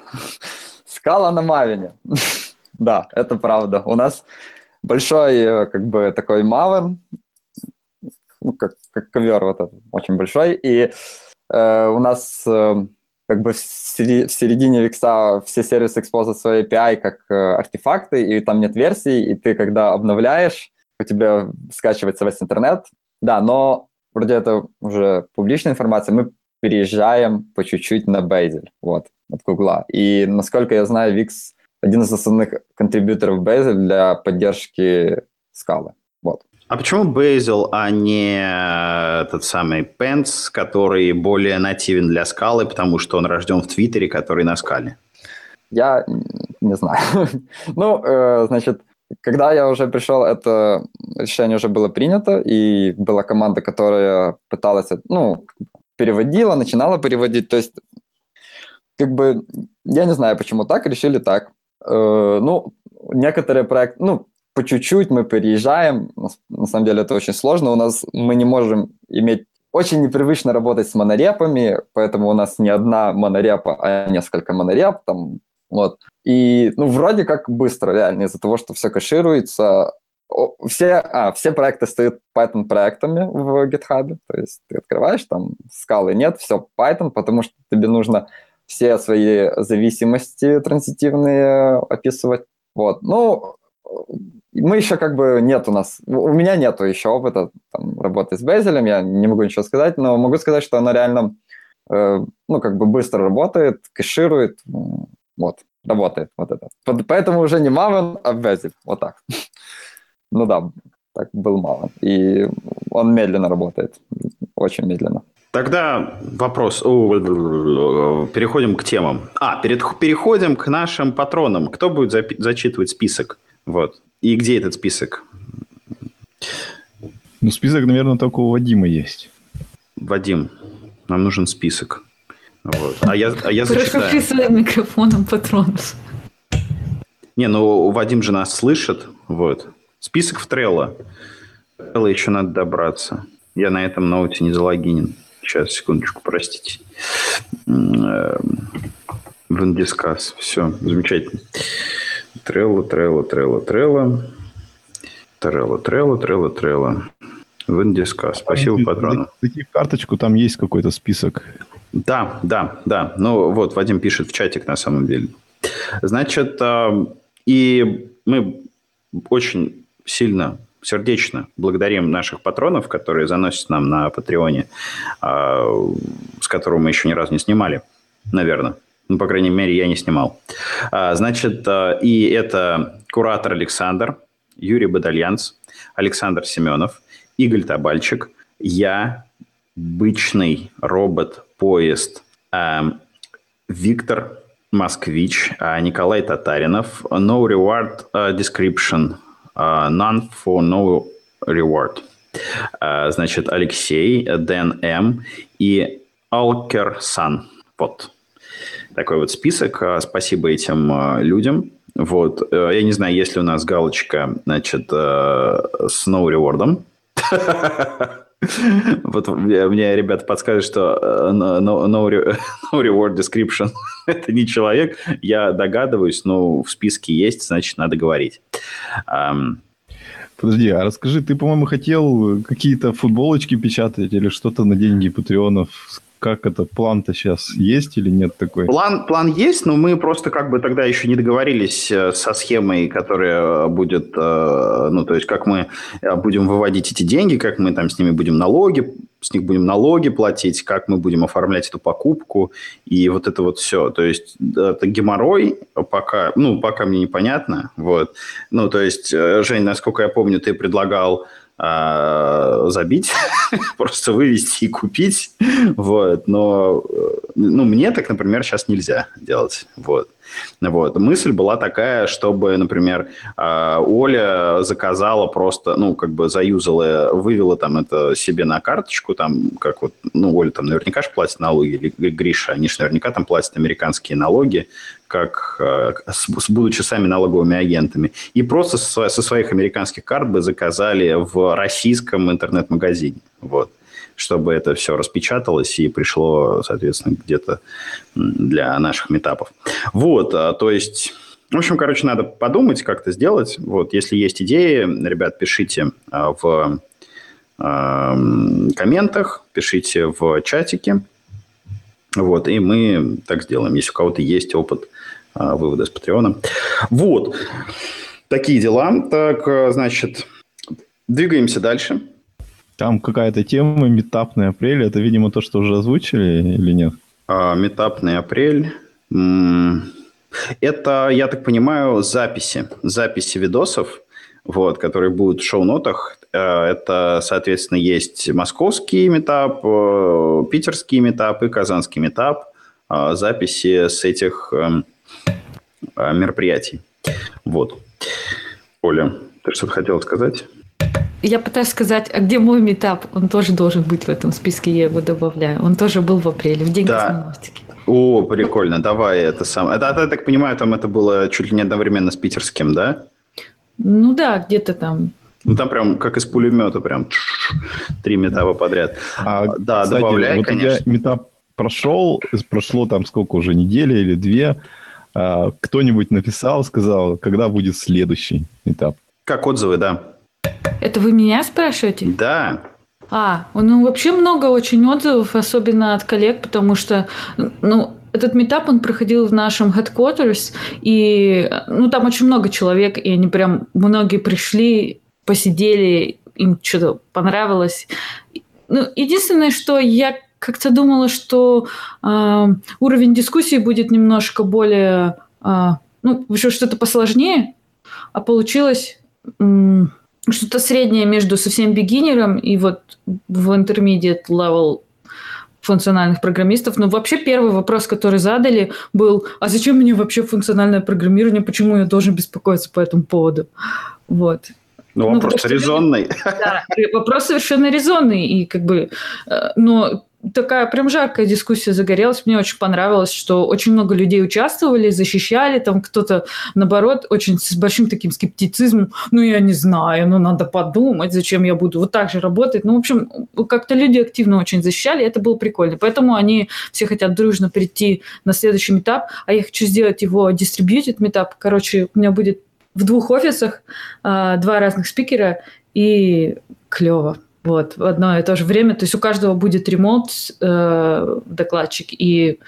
Скала на Мавине. да, это правда. У нас большой, э, как бы, такой Мавен, ну, как, как ковер вот этот, очень большой, и э, у нас э, как бы в середине викса все сервисы экспозят свои API как э, артефакты, и там нет версий, и ты, когда обновляешь, у тебя скачивается весь интернет. Да, но вроде это уже публичная информация, мы переезжаем по чуть-чуть на Bazel, вот, от Гугла. И, насколько я знаю, Wix один из основных контрибьюторов Bazel для поддержки скалы. А почему Bazel, а не э, тот самый Pence, который более нативен для скалы, потому что он рожден в Твиттере, который на скале? Я не знаю. ну, э, значит, когда я уже пришел, это решение уже было принято, и была команда, которая пыталась, ну, переводила, начинала переводить. То есть, как бы, я не знаю, почему так, решили так. Э, ну, некоторые проекты, ну, по чуть-чуть мы переезжаем. На самом деле это очень сложно. У нас мы не можем иметь очень непривычно работать с монорепами, поэтому у нас не одна монорепа, а несколько монореп. Там, вот. И ну, вроде как быстро, реально, из-за того, что все кэшируется. все, а, все проекты стоят Python проектами в GitHub, то есть ты открываешь, там скалы нет, все Python, потому что тебе нужно все свои зависимости транзитивные описывать. Вот. Ну, мы еще как бы нет у нас, у меня нету еще опыта там, работы с Безелем, я не могу ничего сказать, но могу сказать, что она реально, э, ну, как бы быстро работает, кэширует, вот, работает вот это. Поэтому уже не Maven, а Безель, вот так. Ну да, так был Maven. И он медленно работает, очень медленно. Тогда вопрос. Переходим к темам. А, перед, переходим к нашим патронам. Кто будет зачитывать список? Вот. И где этот список? Ну, список, наверное, только у Вадима есть. Вадим, нам нужен список. Вот. А я, а я зачитаю. своим микрофоном патронов. Не, ну Вадим же нас слышит. Вот. Список в Трелло. Трелло еще надо добраться. Я на этом ноуте не залогинен. Сейчас, секундочку, простите. Вендискас. Все, замечательно. Трелло, Трелло, Трелло, Трелло. Трелло, Трелло, Трелло, Трелло. Вендискас. Спасибо, патрону. Зайти в карточку, там есть какой-то список. Да, да, да. Ну вот, Вадим пишет в чатик на самом деле. Значит, а, и мы очень сильно сердечно благодарим наших патронов, которые заносят нам на Патреоне, а, с которого мы еще ни разу не снимали, наверное. Ну, по крайней мере, я не снимал. А, значит, а, и это куратор Александр, Юрий Бадальянц, Александр Семенов, Игорь Табальчик, я, бычный робот-поезд, Виктор Москвич, Николай Татаринов, No Reward Description – none for no reward. Значит, Алексей, Дэн М. и Алкер Сан. Вот. Такой вот список. Uh, спасибо этим людям. Вот. Я не знаю, есть ли у нас галочка, значит, с no reward. Вот мне ребята подсказывают, что no, no, no reward description – это не человек. Я догадываюсь, но в списке есть, значит, надо говорить. Подожди, а расскажи, ты, по-моему, хотел какие-то футболочки печатать или что-то на деньги патреонов как это, план-то сейчас есть или нет такой? План, план есть, но мы просто как бы тогда еще не договорились э, со схемой, которая будет, э, ну, то есть как мы э, будем выводить эти деньги, как мы там с ними будем налоги, с них будем налоги платить, как мы будем оформлять эту покупку и вот это вот все. То есть это геморрой пока, ну, пока мне непонятно, вот. Ну, то есть, Жень, насколько я помню, ты предлагал а, забить, просто вывести и купить, вот, но, ну, мне так, например, сейчас нельзя делать, вот. Вот. Мысль была такая, чтобы, например, а, Оля заказала просто, ну, как бы заюзала, вывела там это себе на карточку, там, как вот, ну, Оля там наверняка же платит налоги, или Гриша, они же наверняка там платят американские налоги, как а, будучи сами налоговыми агентами. И просто со своих американских карт бы заказали в российском интернет-магазине. Вот чтобы это все распечаталось и пришло, соответственно, где-то для наших метапов. Вот, а, то есть... В общем, короче, надо подумать, как это сделать. Вот, если есть идеи, ребят, пишите а, в э, комментах, пишите в чатике. Вот, и мы так сделаем, если у кого-то есть опыт э, вывода с Патреона. Вот, такие дела. Так, значит, двигаемся дальше. Там какая-то тема, метапный апрель. Это, видимо, то, что уже озвучили или нет? А, метапный апрель. Это, я так понимаю, записи. Записи видосов, вот, которые будут в шоу-нотах. Э, это, соответственно, есть московский метап, э, питерский метап и казанский метап. Э, записи с этих эм, мероприятий. Вот. Оля, ты что-то хотела сказать? Я пытаюсь сказать, а где мой метап? Он тоже должен быть в этом списке, я его добавляю. Он тоже был в апреле, в день да. космонавтики. О, прикольно, давай это сам. Это, я так понимаю, там это было чуть ли не одновременно с питерским, да? Ну да, где-то там. Ну там прям как из пулемета, прям три метапа подряд. А, да, кстати, добавляй, вот конечно. Я метап прошел, прошло там сколько уже, недели или две. А, кто-нибудь написал, сказал, когда будет следующий этап? Как отзывы, да. Это вы меня спрашиваете? Да. А, ну вообще много очень отзывов, особенно от коллег, потому что, ну, этот метап, он проходил в нашем headquarters, и, ну, там очень много человек, и они прям, многие пришли, посидели, им что-то понравилось. Ну, единственное, что я как-то думала, что э, уровень дискуссии будет немножко более, э, ну, что-то посложнее, а получилось э, что-то среднее между совсем бигинером и вот в intermediate level функциональных программистов. Но вообще первый вопрос, который задали, был, а зачем мне вообще функциональное программирование, почему я должен беспокоиться по этому поводу? Вот. Ну, вопрос ну, резонный. Да, вопрос совершенно резонный. И как бы, э, но такая прям жаркая дискуссия загорелась. Мне очень понравилось, что очень много людей участвовали, защищали, там кто-то, наоборот, очень с большим таким скептицизмом. Ну, я не знаю, ну, надо подумать, зачем я буду вот так же работать. Ну, в общем, как-то люди активно очень защищали, это было прикольно. Поэтому они все хотят дружно прийти на следующий этап, а я хочу сделать его distributed метап. Короче, у меня будет в двух офисах а, два разных спикера, и клево. Вот, в одно и то же время. То есть у каждого будет ремонт, э, докладчик и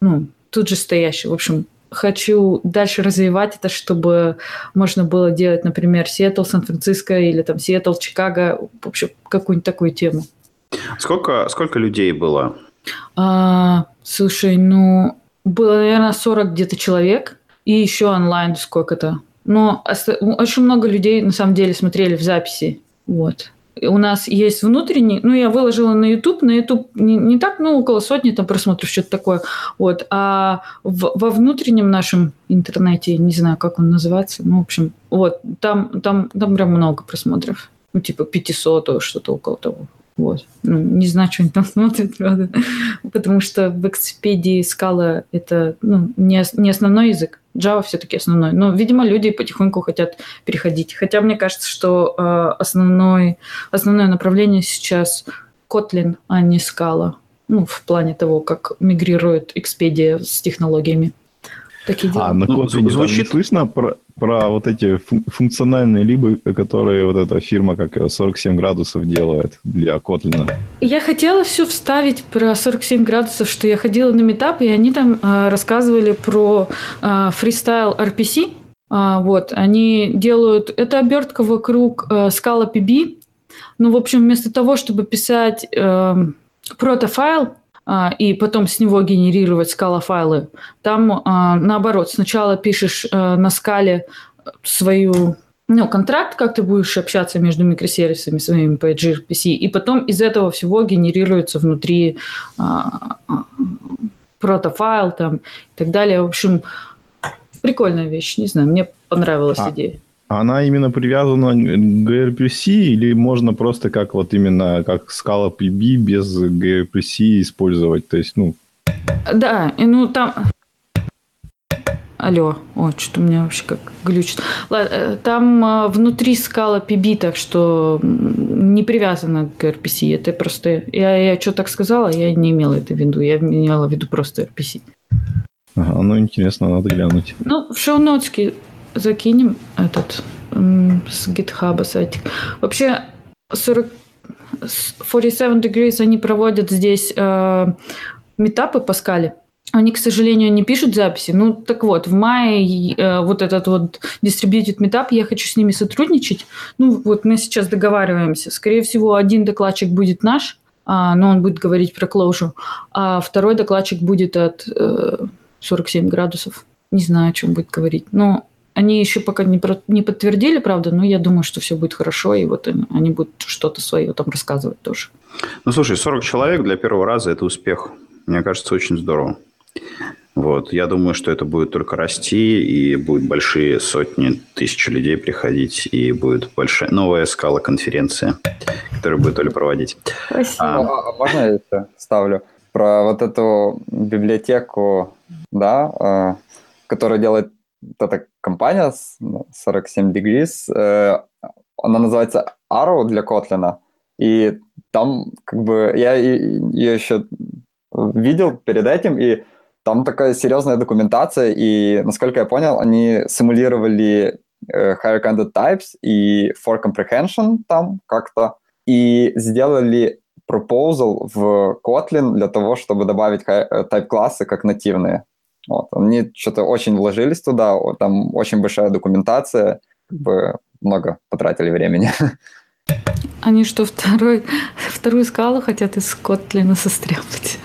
ну, тут же стоящий. В общем, хочу дальше развивать это, чтобы можно было делать, например, Сиэтл, Сан-Франциско или там Сиэтл, Чикаго, в общем, какую-нибудь такую тему. Сколько, сколько людей было? А, слушай, ну, было, наверное, 40 где-то человек, и еще онлайн сколько-то. Но очень много людей, на самом деле, смотрели в записи. Вот у нас есть внутренний, ну, я выложила на YouTube, на YouTube не, не так, ну, около сотни там просмотров, что-то такое, вот, а в, во внутреннем нашем интернете, не знаю, как он называется, ну, в общем, вот, там, там, там прям много просмотров, ну, типа 500, что-то около того. Вот. Ну, не знаю, что они там смотрят, правда. Потому что в Экспедии скала – это ну, не, не основной язык. Java все-таки основной. Но, видимо, люди потихоньку хотят переходить. Хотя мне кажется, что э, основной, основное направление сейчас Kotlin, а не скала. Ну, в плане того, как мигрирует Expedia с технологиями. Такие дела. А, на ну, звучит... слышно про, про вот эти функциональные либо, которые вот эта фирма как 47 градусов делает для Kotlin. Я хотела все вставить про 47 градусов, что я ходила на метап, и они там э, рассказывали про э, фристайл RPC. Э, вот, они делают... Это обертка вокруг скала PB. Ну, в общем, вместо того, чтобы писать э, протофайл, а, и потом с него генерировать скала-файлы. Там, а, наоборот, сначала пишешь а, на скале свою ну, контракт, как ты будешь общаться между микросервисами своими по gRPC, и потом из этого всего генерируется внутри а, протофайл там и так далее. В общем, прикольная вещь, не знаю, мне понравилась а, идея. Она именно привязана к gRPC или можно просто как вот именно как скала PB без gRPC использовать? То есть, ну... Да, и ну там... Алло, о, что-то у меня вообще как глючит. Ладно, э, там а, внутри скала PB, так что не привязана к RPC. Это просто... Я, я что так сказала, я не имела это в виду. Я имела в виду просто RPC. Ага, ну интересно, надо глянуть. Ну, в шоу-нотске закинем этот с GitHub сайтик. Вообще 40, 47 Degrees они проводят здесь э, метапы по скале. Они, к сожалению, не пишут записи. Ну, так вот, в мае э, вот этот вот distributed meetup, я хочу с ними сотрудничать. Ну, вот мы сейчас договариваемся. Скорее всего, один докладчик будет наш, а, но он будет говорить про closure, а второй докладчик будет от э, 47 градусов. Не знаю, о чем будет говорить. Но они еще пока не, про, не подтвердили, правда, но я думаю, что все будет хорошо, и вот они будут что-то свое там рассказывать тоже. Ну, слушай, 40 человек для первого раза – это успех. Мне кажется, очень здорово. Вот. Я думаю, что это будет только расти, и будут большие сотни, тысячи людей приходить, и будет большая новая скала конференция, которую будет Оля проводить. Спасибо. А, а, можно я это ставлю? Про вот эту библиотеку, да, а, которая делает эта компания 47 Degrees, э, она называется Arrow для Kotlin, и там как бы я ее еще видел перед этим, и там такая серьезная документация, и, насколько я понял, они симулировали э, higher candidate types и for comprehension там как-то, и сделали proposal в Kotlin для того, чтобы добавить э, type-классы как нативные. Вот. Они что-то очень вложились туда, там очень большая документация, как бы много потратили времени. Они что, второй, вторую скалу хотят из Kotlin состряпать?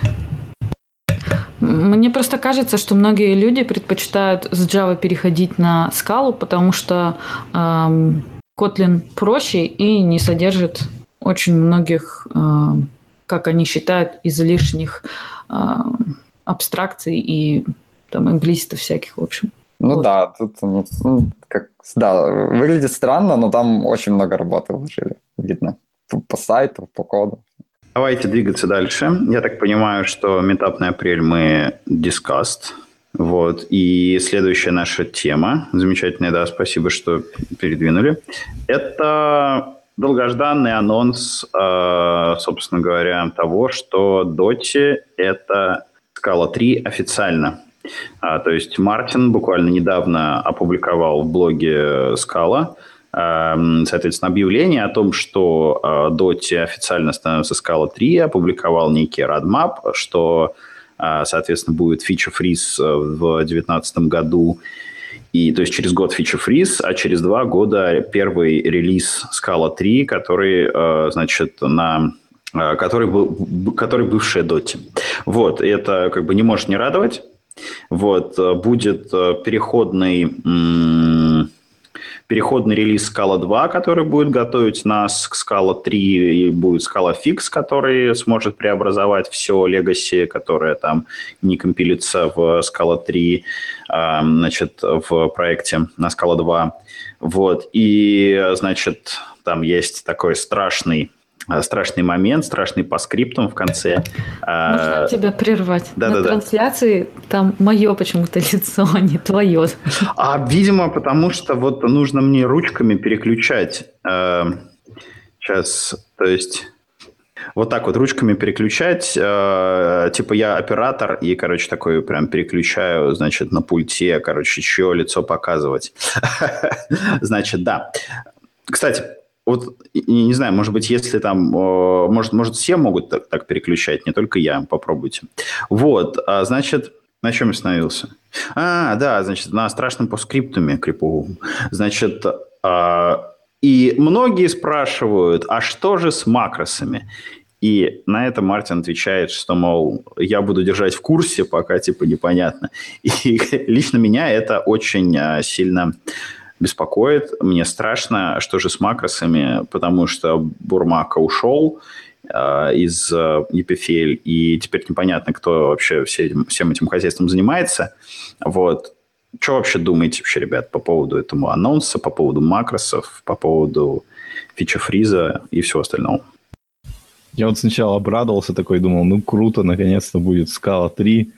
Мне просто кажется, что многие люди предпочитают с Java переходить на скалу, потому что эм, Kotlin проще и не содержит очень многих, э, как они считают, излишних э, абстракций и там имплиситов всяких, в общем. Ну вот. да, тут ну, ну, как, да, выглядит странно, но там очень много работы вложили, видно. По сайту, по коду. Давайте двигаться дальше. Я так понимаю, что метап на апрель мы discussed. Вот. И следующая наша тема, замечательная, да, спасибо, что передвинули, это долгожданный анонс, э, собственно говоря, того, что Doти – это скала 3 официально. А, то есть Мартин буквально недавно опубликовал в блоге Скала эм, соответственно, объявление о том, что Доти э, официально становится Scala 3, опубликовал некий roadmap, что, э, соответственно, будет фича-фриз э, в 2019 году, и, то есть через год фича-фриз, а через два года первый релиз Scala 3, который, значит, на который, был, который бывшая Доти. Вот, это как бы не может не радовать. Вот, э, будет э, переходный, переходный релиз Scala 2, который будет готовить нас к Scala 3, и будет Scala Fix, который сможет преобразовать все Legacy, которое там не компилится в Scala 3, а, значит, в проекте на Scala 2. Вот, и, значит, там есть такой страшный Э, страшный момент, страшный по скриптам в конце. Можно э, тебя прервать? Да, На да, трансляции да. там мое почему-то лицо, а не твое. А, видимо, потому что вот нужно мне ручками переключать. Сейчас, э, то есть... Вот так вот ручками переключать, э, типа я оператор и, короче, такой прям переключаю, значит, на пульте, короче, еще лицо показывать. Значит, да. Кстати, вот, не знаю, может быть, если там, может, может все могут так, так переключать, не только я, попробуйте. Вот, а, значит, на чем я остановился? А, да, значит, на страшном по скриптуме криповом. Значит, а, и многие спрашивают, а что же с макросами? И на это Мартин отвечает, что, мол, я буду держать в курсе, пока, типа, непонятно. И лично меня это очень а, сильно беспокоит. Мне страшно, что же с макросами, потому что Бурмака ушел э, из э, EPFL, и теперь непонятно, кто вообще все этим, всем этим хозяйством занимается. Вот. Что вообще думаете вообще, ребят, по поводу этому анонса, по поводу макросов, по поводу фича фриза и всего остального? Я вот сначала обрадовался такой, думал, ну круто, наконец-то будет Scala 3.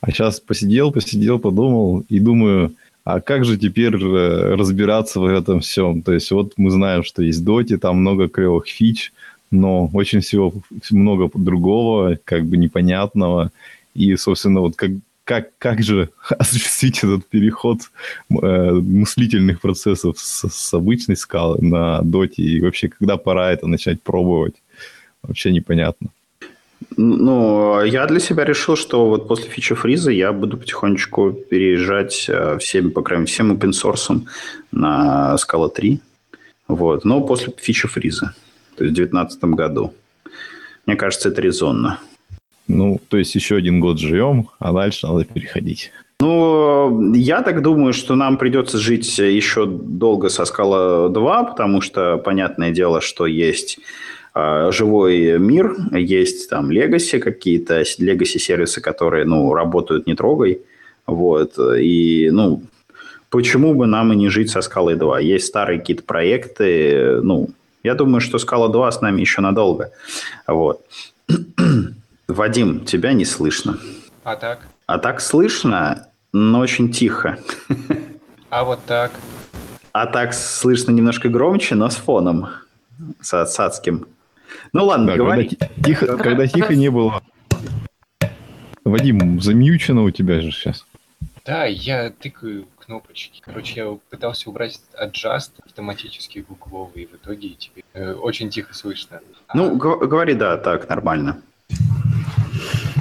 А сейчас посидел, посидел, подумал и думаю, а как же теперь э, разбираться в этом всем? То есть вот мы знаем, что есть доти, там много клевых фич, но очень всего много другого, как бы непонятного. И, собственно, вот как, как, как же осуществить этот переход э, мыслительных процессов с, с обычной скалы на доте? И вообще, когда пора это начать пробовать? Вообще непонятно. Ну, я для себя решил, что вот после фичи фриза я буду потихонечку переезжать э, всем, по крайней мере, всем open source на Scala 3. Вот. Но после фичи фриза, то есть в 2019 году. Мне кажется, это резонно. Ну, то есть еще один год живем, а дальше надо переходить. Ну, я так думаю, что нам придется жить еще долго со Scala 2, потому что, понятное дело, что есть живой мир, есть там легаси какие-то, легаси сервисы, которые, ну, работают не трогай, вот, и, ну, почему бы нам и не жить со скалой 2? Есть старые какие-то проекты, ну, я думаю, что скала 2 с нами еще надолго, вот. Вадим, тебя не слышно. А так? А так слышно, но очень тихо. А вот так? А так слышно немножко громче, но с фоном, с, с адским. Ну ладно, да, говори. Когда тихо, когда тихо не было. Вадим, замьючено у тебя же сейчас. Да, я тыкаю кнопочки. Короче, я пытался убрать adjust автоматически гугловый, и в итоге теперь э, очень тихо слышно. Ну, г- говори, да, так, нормально.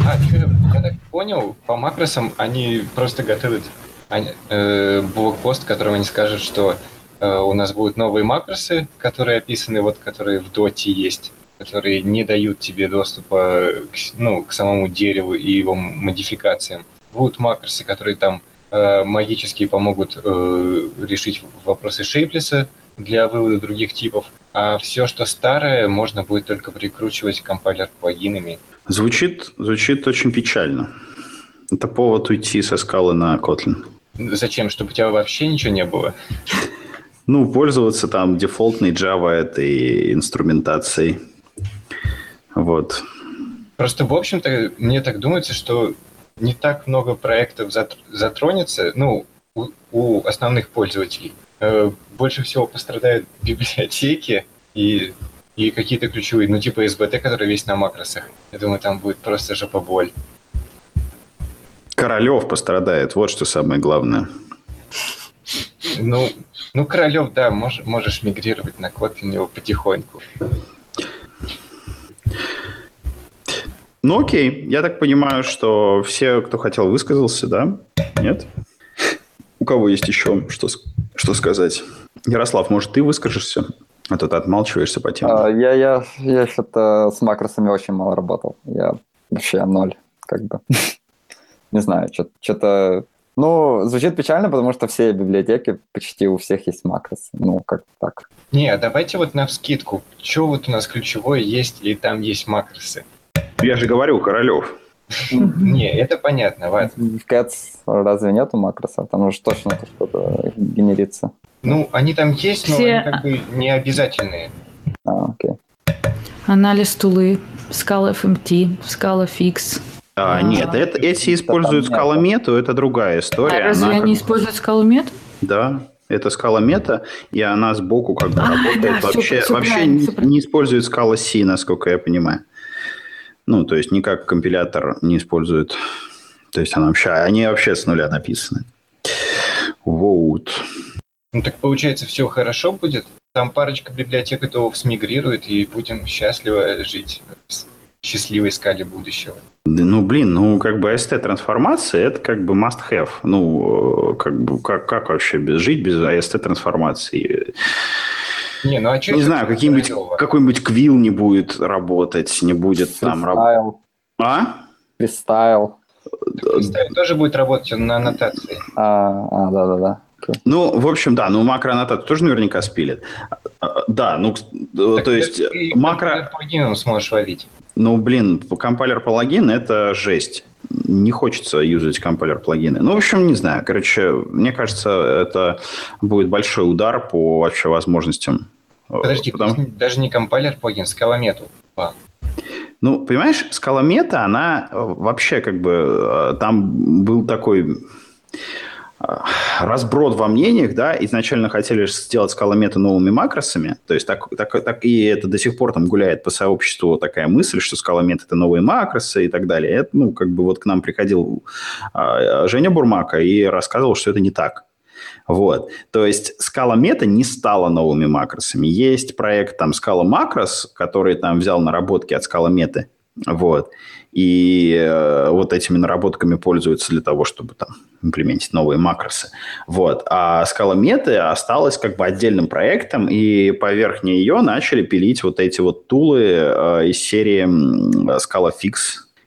А, чё, я так понял, по макросам они просто готовят они, э, блокпост, в котором они скажут, что э, у нас будут новые макросы, которые описаны, вот которые в доте есть, которые не дают тебе доступа к, ну, к самому дереву и его модификациям. Будут макросы, которые там э, магически помогут э, решить вопросы шейплеса для вывода других типов. А все, что старое, можно будет только прикручивать компайлер плагинами. Звучит, звучит очень печально. Это повод уйти со скалы на Kotlin. Зачем? Чтобы у тебя вообще ничего не было? Ну, пользоваться там дефолтной Java этой инструментацией. Вот. Просто, в общем-то, мне так думается, что не так много проектов затр- затронется, ну, у, у основных пользователей. Э, Больше всего пострадают библиотеки и, и какие-то ключевые, ну, типа SBT, который весь на макросах. Я думаю, там будет просто жопоболь. Королев пострадает, вот что самое главное. Ну, ну Королев, да, мож- можешь мигрировать на Kotlin его потихоньку. Ну окей, я так понимаю, что все, кто хотел, высказался, да? Нет? У кого есть еще что, что сказать? Ярослав, может, ты выскажешься? А то ты отмалчиваешься по теме. А, Я, я, я что-то с макросами очень мало работал. Я вообще ноль, как бы. Не знаю, что-то... Ну, звучит печально, потому что все библиотеки, почти у всех есть макросы. Ну, как так. Не, а давайте вот на вскидку. Что вот у нас ключевое есть или там есть макросы? Я же говорю, Королев. Не, это понятно, ладно. В Cats разве нету макросов? Там уже точно что-то генерится. Ну, они там есть, но Все- они как бы не обязательные. А, окей. Анализ тулы, скала FMT, скала Fix. А, А. нет, это, эти используют там нет. скаломету, это другая история. А разве Она как они бы- используют скалу мет? Да, это скала мета, и она сбоку как бы А, работает. да, всё- вообще всё вообще правильно, не, всё правильно. не использует скала C, насколько я понимаю. Ну, то есть никак компилятор не использует. То есть она вообще, они вообще с нуля написаны. Вот. Ну так получается, все хорошо будет. Там парочка библиотек этого смигрирует, и будем счастливо жить в счастливой скале будущего. Да, Ну, блин, ну, как бы AST-трансформация, это как бы must-have. Ну, э, как бы, как, как вообще без, жить без AST-трансформации? Не, ну а что Не знаю, какие-нибудь, какой-нибудь Quill не будет работать, не будет там работать. Фристайл. А? Фристайл. тоже будет работать на аннотации. А, а, да-да-да. Окей. Ну, в общем, да, ну макроаннотатор тоже наверняка спилит. А, Да, ну, э, Так то есть ты макро... плагином сможешь ловить. Ну, блин, compiler plugin это жесть. Не хочется юзать compiler плагины. Ну, в общем, не знаю. Короче, мне кажется, это будет большой удар по вообще возможностям. Подожди, Потому- даже не компайлер плагин, скаломету. Ну, понимаешь, скала мета, она э, вообще как бы... э, Там был такой разброд во мнениях, да, изначально хотели сделать скала мета новыми макросами, то есть так, так, так и это до сих пор там гуляет по сообществу такая мысль, что скала мета это новые макросы и так далее. Это, ну, как бы вот к нам приходил э, Женя Бурмака и рассказывал, что это не так. Вот. То есть скала мета не стала новыми макросами. Есть проект там скала макрос, который там взял наработки от скала меты. Вот. И э, вот этими наработками пользуются для того, чтобы там имплементить новые макросы. Вот. А скала меты осталась как бы отдельным проектом, и поверх нее начали пилить вот эти вот тулы э, из серии Scala Fix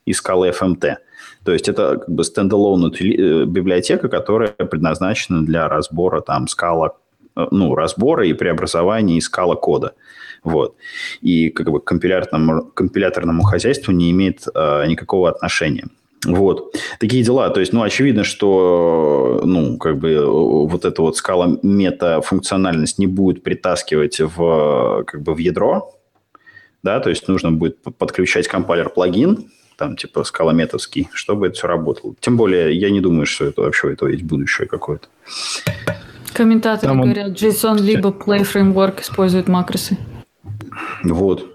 и Scala FMT. То есть это как бы стендалон библиотека, которая предназначена для разбора там скала, э, ну, разбора и преобразования из скала кода. Вот. И как бы к компиляторному, компиляторному хозяйству не имеет э, никакого отношения. Вот. Такие дела. То есть, ну, очевидно, что, ну, как бы э, вот эта вот скала мета-функциональность не будет притаскивать в, как бы в ядро, да, то есть нужно будет подключать компайлер-плагин, там типа скалометовский, чтобы это все работало. Тем более, я не думаю, что это вообще у этого есть будущее какое-то. Комментаторы Там он- говорят, JSON либо Play Framework использует макросы. Вот.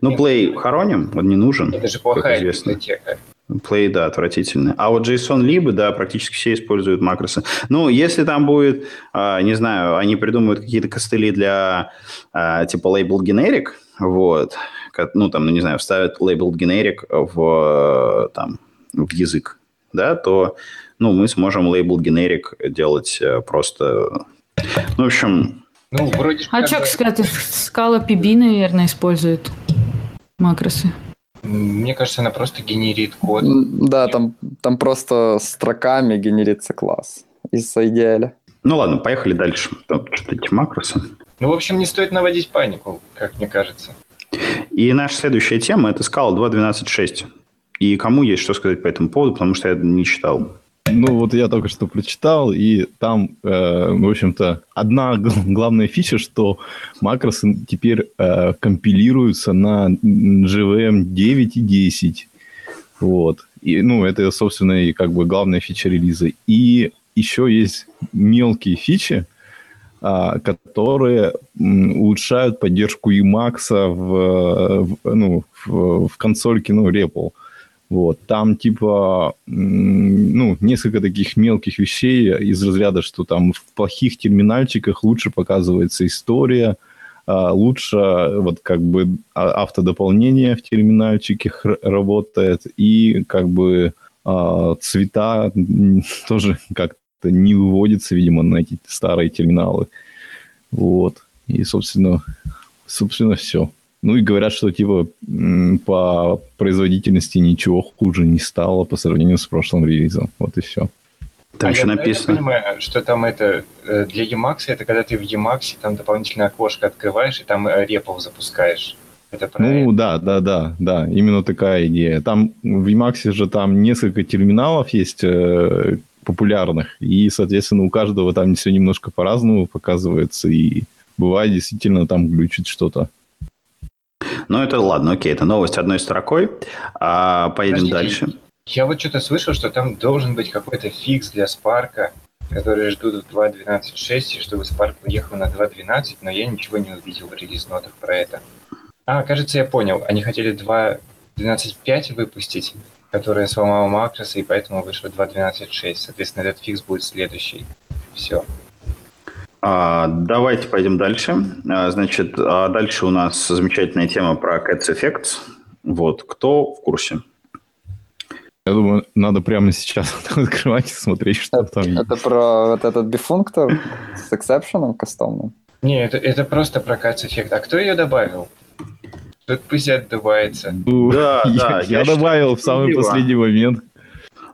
Ну, Play хороним, он не нужен, Это же плохая библиотека. Play, да, отвратительный. А вот JSON либо, да, практически все используют макросы. Ну, если там будет, а, не знаю, они придумают какие-то костыли для а, типа label generic, вот, ну, там, ну, не знаю, вставят label generic в, там, в язык, да, то, ну, мы сможем label generic делать э, просто... Ну, в общем... Ну, вроде а что, кстати, Scala PB, наверное, использует макросы. Мне кажется, она просто генерит код. Да, там, там просто строками генерится класс из идеаля. Ну ладно, поехали дальше. Там что-то эти макросы. Ну, в общем, не стоит наводить панику, как мне кажется. И наша следующая тема – это скала 2.12.6. И кому есть что сказать по этому поводу, потому что я не читал. Ну, вот я только что прочитал, и там, э, в общем-то, одна главная фича, что макросы теперь э, компилируются на JVM 9 и 10. Вот. И, ну, это, собственно, и как бы главная фича релиза. И еще есть мелкие фичи, э, которые улучшают поддержку Emacs в, в, ну, в, в консольке, ну, REPL. Вот, там типа, ну, несколько таких мелких вещей из разряда, что там в плохих терминальчиках лучше показывается история, а, лучше вот как бы а, автодополнение в терминальчике работает, и как бы а, цвета тоже как-то не выводятся, видимо, на эти старые терминалы. Вот. И, собственно, собственно, все. Ну и говорят, что типа по производительности ничего хуже не стало по сравнению с прошлым релизом. Вот и все. Там а еще я, написано. Я понимаю, что там это э, для Emacs, это когда ты в Emacs там дополнительное окошко открываешь и там э, репов запускаешь. Это правильно? Ну да, да, да, да, именно такая идея. Там в Emacs же там несколько терминалов есть э, популярных, и, соответственно, у каждого там все немножко по-разному показывается, и бывает действительно там глючит что-то. Ну, это ладно, окей, это новость одной строкой. А, поедем Подождите, дальше. Я вот что-то слышал, что там должен быть какой-то фикс для Спарка, который ждут в 2.12.6, чтобы Spark уехал на 2.12, но я ничего не увидел в релиз-нотах про это. А, кажется, я понял. Они хотели 2.12.5 выпустить, которая сломала макросы, и поэтому вышло 2.12.6. Соответственно, этот фикс будет следующий. Все. А, давайте пойдем дальше. А, значит, а дальше у нас замечательная тема про Cats Effects. Вот, кто в курсе? Я думаю, надо прямо сейчас открывать и смотреть, что это, там Это про вот этот бифунктор с эксепшеном кастомным? Не, это, это просто про Cats Effect. А кто ее добавил? Тут пусть добавится. Ну, да, да. Я, я добавил в самый последний момент.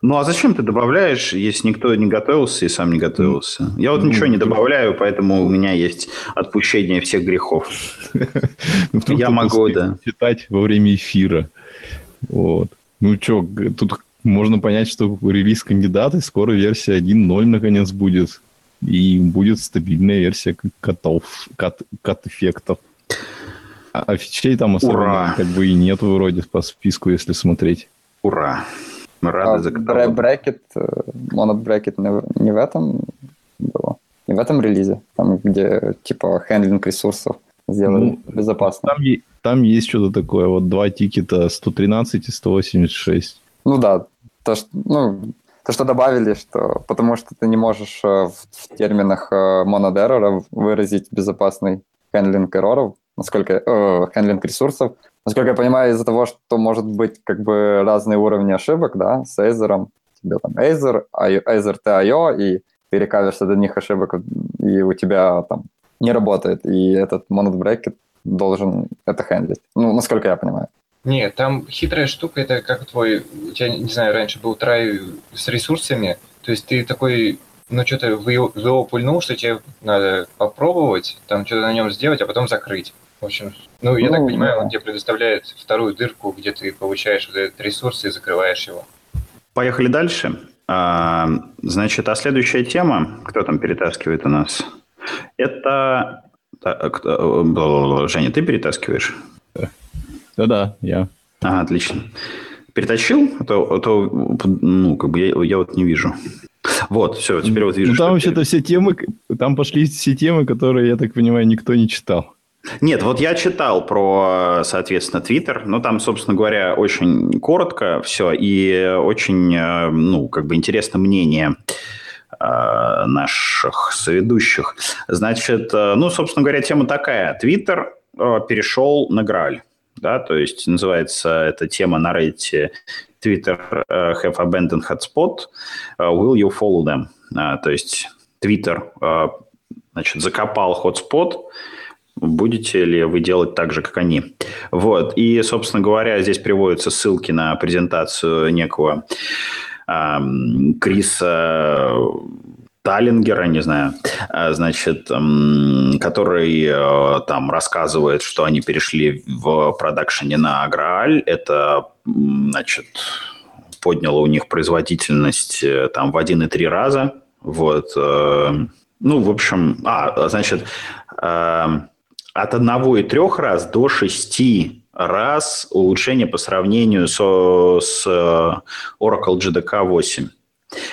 Ну а зачем ты добавляешь, если никто не готовился и сам не готовился? Я вот ну, ничего не добавляю, поэтому у меня есть отпущение всех грехов. Ну, Я могу, да. Читать во время эфира. Вот. Ну что, тут можно понять, что релиз кандидата, скоро версия 1.0 наконец будет. И будет стабильная версия котов, кат, кат-эффектов. А, а фичей там особенно как бы и нет вроде по списку, если смотреть. Ура! Мы рады а за каталог. Брекет, монот брекет не, не в этом было. Не в этом релизе, там, где типа хендлинг ресурсов сделали ну, безопасно. Там, там есть что-то такое, вот два тикета 113 и 186. Ну да, то, что, ну, то, что добавили, что потому что ты не можешь э, в, в терминах MonadError а выразить безопасный handling error ов, насколько э, handling ресурсов, насколько я понимаю, из-за того, что может быть как бы разные уровни ошибок, да, с EitherT, тебе там EitherT, EitherT IO, и ты рекавишься до них ошибок, и у тебя там не работает, и этот MonadBracket должен это хендлить. Ну, насколько я понимаю. Нет, там хитрая штука, это как твой, у тебя, не знаю, раньше был трай с ресурсами, то есть ты такой, ну, что-то в его пульнул, что тебе надо попробовать, там что-то на нем сделать, а потом закрыть. В общем, ну, я ну, так понимаю, да. он тебе предоставляет вторую дырку, где ты получаешь вот этот ресурс и закрываешь его. Поехали дальше. А, значит, а следующая тема, кто там перетаскивает у нас? Это... Женя, ты перетаскиваешь? Да-да, я. А, отлично. Перетащил? А то, а то ну, как бы я, я вот не вижу. Вот, все, теперь вот вижу. Ну, там вообще-то все темы, там пошли все темы, которые, я так понимаю, никто не читал. Нет, вот я читал про, соответственно, Твиттер, но там, собственно говоря, очень коротко все и очень, э, ну, как бы интересно мнение э, наших соведущих. Значит, э, ну, собственно говоря, тема такая. Твиттер перешел на Грааль. Да, то есть называется эта тема на Reddit Twitter have abandoned hotspot, will you follow them? То есть Twitter значит, закопал hotspot, будете ли вы делать так же, как они. Вот. И, собственно говоря, здесь приводятся ссылки на презентацию некого э, Криса Таллингера, не знаю, а, значит, который э, там рассказывает, что они перешли в продакшене на Грааль. Это, значит, подняло у них производительность э, там в 1,3 раза. Вот. Э, ну, в общем, а, значит, от 1,3 раз до 6 раз улучшение по сравнению со, с Oracle GDK 8.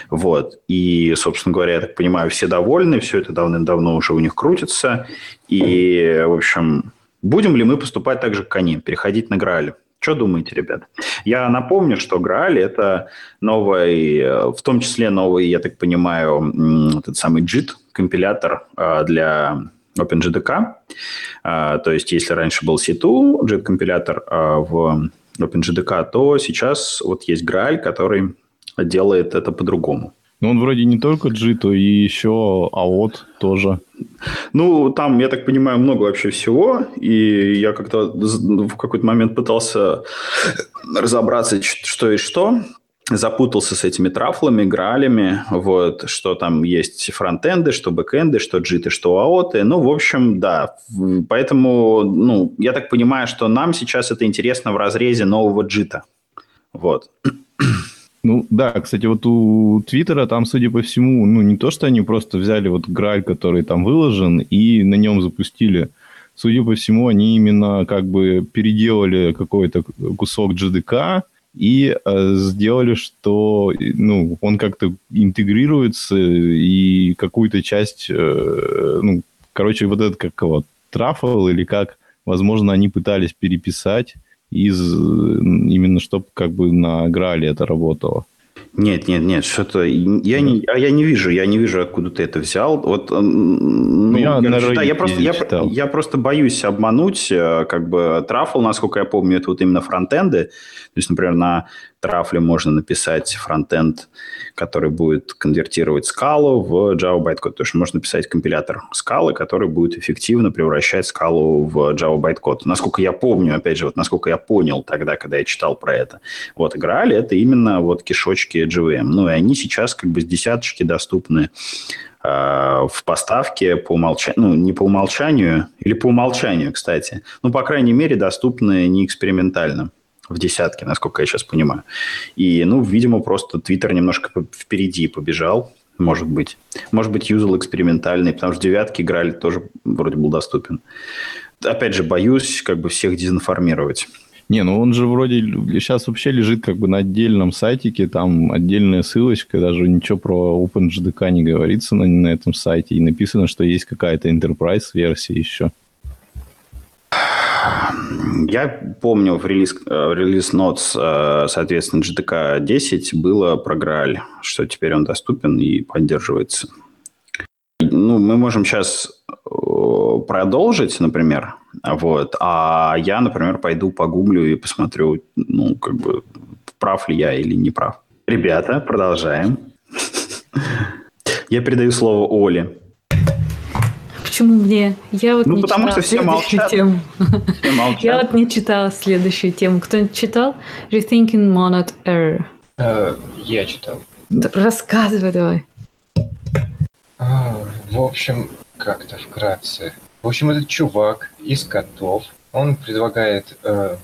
Вот. И, собственно говоря, я так понимаю, все довольны, все это давным-давно уже у них крутится. И, в общем, будем ли мы поступать так же, как они, переходить на Грааль? Что думаете, ребят? Я напомню, что Грааль – это новый, в том числе новый, я так понимаю, этот самый JIT, компилятор а, для OpenJDK. А, то есть, если раньше был C2, JIT-компилятор а, в OpenJDK, то сейчас вот есть Graal, который делает это по-другому. Ну, он вроде не только JIT, и еще AOT тоже. Ну, там, я так понимаю, много вообще всего. И я как-то в какой-то момент пытался разобраться, что и что запутался с этими трафлами, гралями, вот, что там есть фронтенды, что бэкенды, что джиты, что аоты. Ну, в общем, да. Поэтому, ну, я так понимаю, что нам сейчас это интересно в разрезе нового джита. Вот. Ну, да, кстати, вот у Твиттера там, судя по всему, ну, не то, что они просто взяли вот граль, который там выложен, и на нем запустили. Судя по всему, они именно как бы переделали какой-то кусок GDK, и э, сделали, что ну, он как-то интегрируется и какую-то часть, э, ну, короче, вот этот как его, трафл или как, возможно, они пытались переписать из именно чтобы как бы на Грале это работало. Нет, нет, нет, что-то я не, а я не вижу, я не вижу, откуда ты это взял. Вот, ну, ну я, короче, да, я просто, я, я просто боюсь обмануть, э, как бы трафл, насколько я помню, это вот именно фронтенды. То есть, например, на трафле можно написать фронтенд, который будет конвертировать скалу в Java bytecode. То есть можно написать компилятор скалы, который будет эффективно превращать скалу в Java bytecode. Насколько я помню, опять же, вот насколько я понял тогда, когда я читал про это. Вот играли, это именно вот кишочки JVM. Ну и они сейчас как бы с десяточки доступны а, в поставке по умолчанию, ну, не по умолчанию, или по умолчанию, кстати. Ну, по крайней мере, доступны не экспериментально в десятке, насколько я сейчас понимаю. И, ну, видимо, просто Твиттер немножко впереди побежал, может быть. Может быть, юзал экспериментальный, потому что девятки играли тоже вроде был доступен. Опять же, боюсь как бы всех дезинформировать. Не, ну он же вроде сейчас вообще лежит как бы на отдельном сайтике, там отдельная ссылочка, даже ничего про OpenJDK не говорится на, на этом сайте, и написано, что есть какая-то enterprise версия еще. Я помню в релиз, э, релиз Notes, э, соответственно, GTK 10 было про Graal, что теперь он доступен и поддерживается. Ну, мы можем сейчас э, продолжить, например, вот, а я, например, пойду погуглю и посмотрю, ну, как бы, прав ли я или не прав. Ребята, продолжаем. Я передаю слово Оле. Почему мне? Я вот ну, не потому что все молчат. Тему. Все молчат. Я вот не читала следующую тему. Кто-нибудь читал? Rethinking Monad Error. Uh, я читал. Рассказывай давай. Uh, в общем, как-то вкратце. В общем, этот чувак из котов, он предлагает, uh,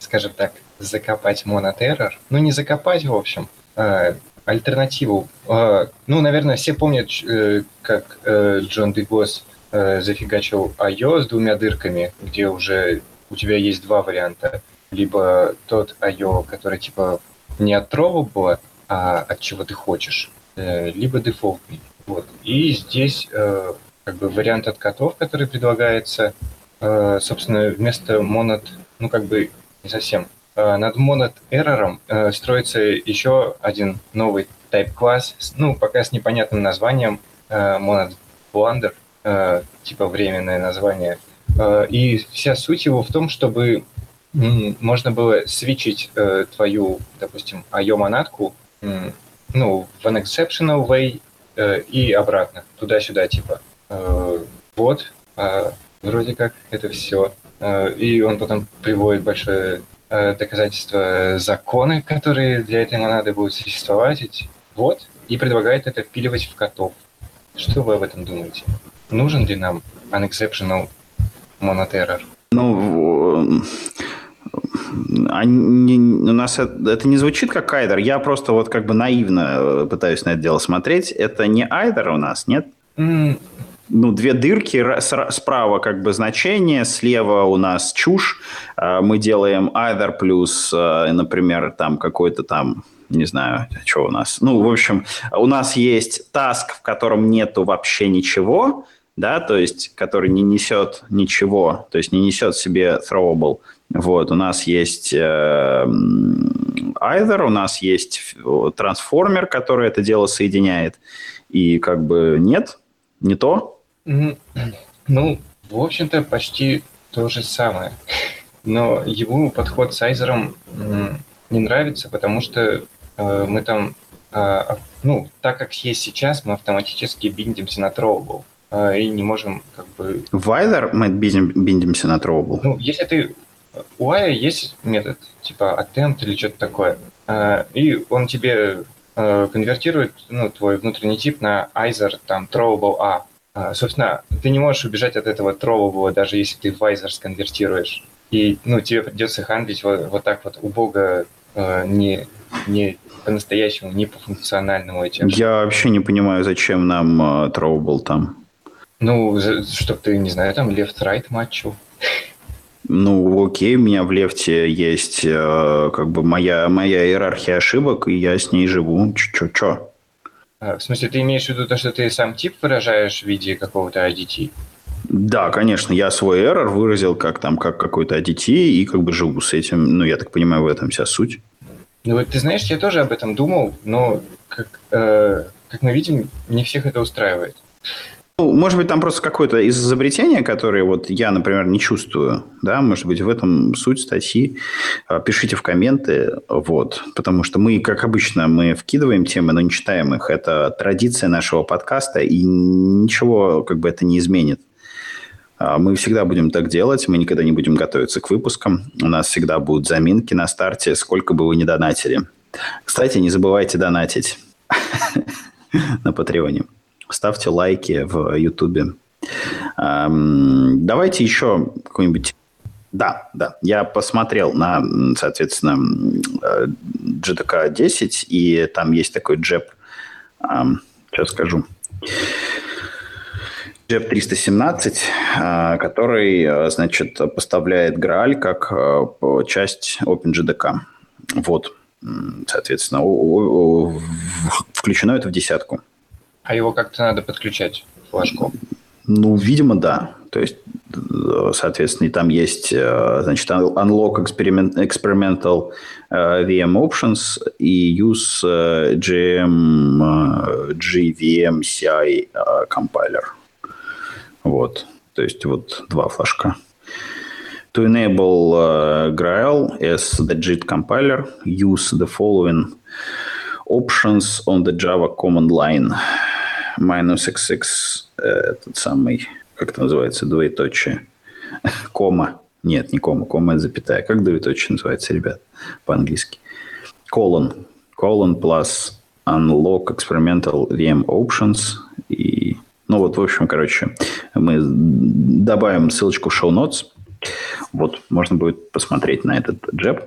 скажем так, закопать Monad Error. Ну, не закопать, в общем, uh, альтернативу. Ну, наверное, все помнят, э, как э, Джон Дегос э, зафигачил IO с двумя дырками, где уже у тебя есть два варианта. Либо тот IO, который типа не от Trovable, а от чего ты хочешь, э, либо дефолтный. Вот. И здесь э, как бы вариант от котов, который предлагается, э, собственно, вместо монад, ну, как бы не совсем, э, над монад error э, строится еще один новый type класс, ну, пока с непонятным названием, монад blunder, типа временное название. И вся суть его в том, чтобы можно было свечить твою, допустим, IO-монадку ну, в unexceptional way и обратно, туда-сюда, типа. Вот, а вроде как это все. И он потом приводит большое доказательство законы, которые для этой монады будут существовать. Вот. И предлагает это впиливать в котов. Что вы об этом думаете? Нужен ли нам unexceptional monoterror? Ну, они, у нас это, это не звучит как айдер. Я просто вот как бы наивно э, пытаюсь на это дело смотреть. Это не айдер у нас, нет? Mm, ну, две дырки, справа как бы значение, слева у нас чушь. А, мы делаем either плюс, а, например, там какой-то там не знаю, что у нас. Ну, в общем, у нас есть таск, в котором нету вообще ничего, да, то есть, который не несет ничего, то есть не несет себе throwable. Вот, у нас есть э, either, у нас есть трансформер, который это дело соединяет, и как бы нет, не то, ну, в общем-то, почти то же самое. Но его подход с Айзером не нравится, потому что э, мы там, э, ну, так как есть сейчас, мы автоматически биндимся на Throwable э, и не можем как бы... В Either мы биндим, биндимся на Throwable? Ну, если ты... У IO есть метод, типа attempt или что-то такое, э, и он тебе э, конвертирует ну, твой внутренний тип на Either, там, Throwable A. А, собственно, ты не можешь убежать от этого Throwable, даже если ты в Either сконвертируешь. И ну, тебе придется хандлить вот, вот так вот убого, не, не по-настоящему, не по-функциональному этим. Я вообще не понимаю, зачем нам Throwable там. Ну, чтобы ты, не знаю, там left-right матчу. Ну, окей, у меня в лефте есть э, как бы моя, моя иерархия ошибок, и я с ней живу. Чё-чё? А, в смысле, ты имеешь в виду то, что ты сам тип выражаешь в виде какого-то IDT? Да, конечно, я свой error выразил как там, как какой-то IDT и как бы живу с этим. Ну, я так понимаю, в этом вся суть. Ну, вот ты знаешь, я тоже об этом думал, но, как, э, как мы видим, не всех это устраивает. Ну, может быть, там просто какое-то изобретение, которое вот я, например, не чувствую, да, может быть, в этом суть статьи. А, пишите в комменты, вот, потому что мы, как обычно, мы вкидываем темы, но не читаем их. Это традиция нашего подкаста, и ничего как бы это не изменит. А, мы всегда будем так делать, мы никогда не будем готовиться к выпускам. У нас всегда будут заминки на старте, сколько бы вы ни донатили. Кстати, не забывайте донатить на Патреоне ставьте лайки в Ютубе. Давайте еще какой-нибудь... Да, да, я посмотрел на, соответственно, GTK 10, и там есть такой джеб, сейчас скажу, джеб 317, а, который, значит, поставляет Graal как часть OpenGDK. Вот, соответственно, включено это в десятку. А его как-то надо подключать, флажку? Ну, видимо, да. То есть, э, соответственно, и там есть, э, значит, unlock experiment, experimental э, VM options и use GM, GVM CI compiler. Вот. То есть, вот два флажка. To enable uh, Grail as the JIT compiler, use the following options on the Java command line minus xx, э, этот самый, как это называется, двоеточие, кома. Нет, не кома, кома это запятая. Как двоеточие называется, ребят, по-английски? Colon. Colon plus unlock experimental VM options. И, ну вот, в общем, короче, мы добавим ссылочку в show notes. Вот, можно будет посмотреть на этот джеб.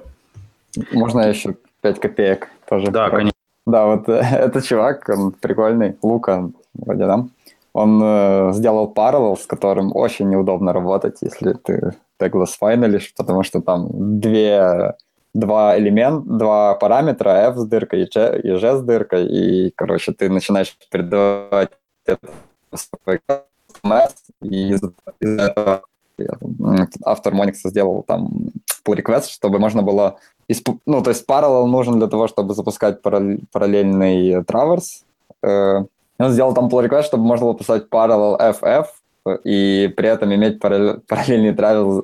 Можно еще 5 копеек тоже? Да, конечно. Да, вот этот чувак, он прикольный, Лука, вроде да. Он э, сделал parallel, с которым очень неудобно работать, если ты Douglas файналишь, потому что там две, два элемента, два параметра, f с дыркой и g, и g с дыркой, и, короче, ты начинаешь передавать это и из-за этого автор Monix сделал там pull request, чтобы можно было... Ну, то есть parallel нужен для того, чтобы запускать параллельный траверс. Э, он сделал там pull request, чтобы можно было писать parallel FF и при этом иметь параллельный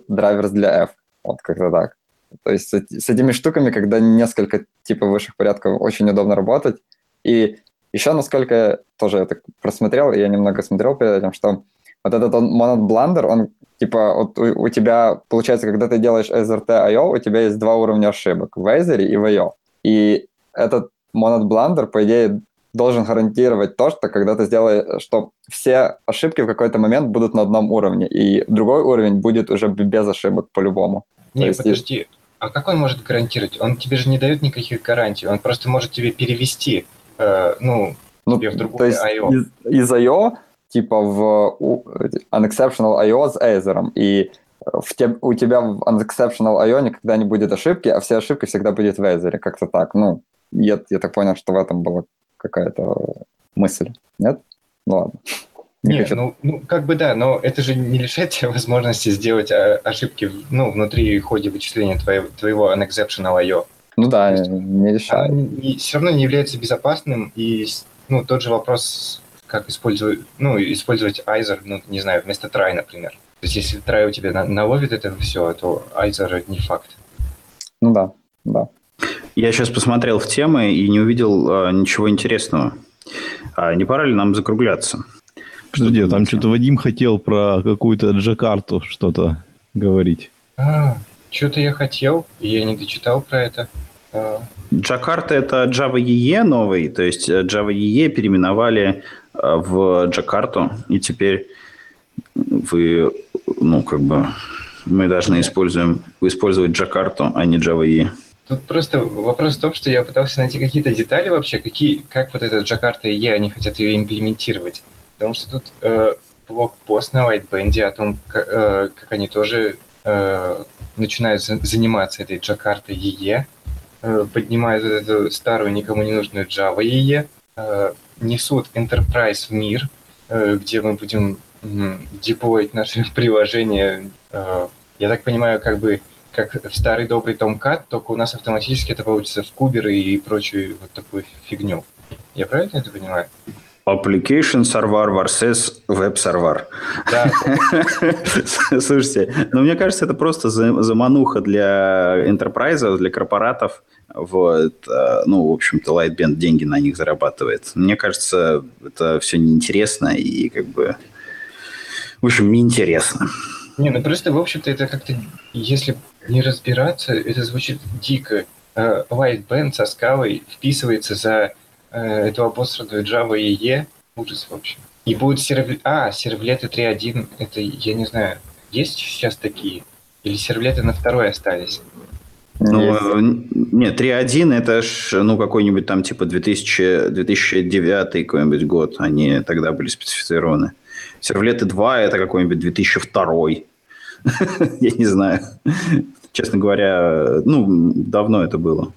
драйверс для F. Вот как-то так. То есть с этими штуками, когда несколько типов высших порядков, очень удобно работать. И еще, насколько я тоже это просмотрел, я немного смотрел перед этим, что вот этот монод бландер, он типа вот у, у тебя, получается, когда ты делаешь SRT.io, у тебя есть два уровня ошибок, в Azure и в IO. И этот монод бландер, по идее, должен гарантировать то, что когда ты сделаешь, что все ошибки в какой-то момент будут на одном уровне, и другой уровень будет уже без ошибок по-любому. Не, есть, подожди, а как он может гарантировать? Он тебе же не дает никаких гарантий, он просто может тебе перевести, э, ну, ну, тебе в другую то есть IO. Из, из IO, типа в Unexceptional IO с Aether, и в те, у тебя в Unexceptional IO никогда не будет ошибки, а все ошибки всегда будет в Aether, как-то так. Ну, я, я так понял, что в этом была какая-то мысль. Нет? Ну ладно. Не Нет, ну, ну, как бы да, но это же не лишает тебя возможности сделать а, ошибки ну, внутри ходе вычисления твоего, твоего unexceptional IO. Ну да, есть, не решает. И все равно не является безопасным, и ну, тот же вопрос, как использовать, ну, использовать Either, ну, не знаю, вместо try, например. То есть если try у тебя наловит это все, то Either не факт. Ну да, да. Я сейчас посмотрел в темы и не увидел а, ничего интересного. А не пора ли нам закругляться? Подожди, там что-то Вадим хотел про какую-то Джакарту что-то говорить. А, что-то я хотел, и я не дочитал про это. А... Джакарта это Java EE новый, то есть э, Java EE переименовали в Джакарту, и теперь вы, ну, как бы, мы должны используем, использовать Джакарту, а не Java EE. Тут просто вопрос в том, что я пытался найти какие-то детали вообще, какие, как вот эта Джакарта EE, они хотят ее имплементировать. Потому что тут э, блог-пост на Whiteband о том, как, э, как они тоже э, начинают за, заниматься этой Джакартой EE, э, поднимают эту старую никому не нужную Java EE, э, несут Enterprise в мир, э, где мы будем деплоить наши приложения. Э, я так понимаю, как бы как в старый добрый Tomcat, только у нас автоматически это получится в куберы и прочую вот такую фигню. Я правильно это понимаю? Application server versus web server. Да. Слушайте, ну мне кажется, это просто замануха для enterprise, для корпоратов. Вот, э, ну, в общем-то, Lightband деньги на них зарабатывает. Мне кажется, это все неинтересно и как бы, в общем, неинтересно. Не, ну просто, в общем-то, это как-то, если не разбираться, это звучит дико. Lightband э, со скалой вписывается за Э, эту обосранную Java EE. Ужас вообще. И будет сервлет... А, сервлеты 3.1, это, я не знаю, есть сейчас такие? Или сервлеты на второй остались? Ну, нет, 3.1 это ж, ну, какой-нибудь там типа 2000, 2009 какой-нибудь год, они тогда были специфицированы. Сервлеты 2 это какой-нибудь 2002. Я не знаю. Честно говоря, ну, давно это было.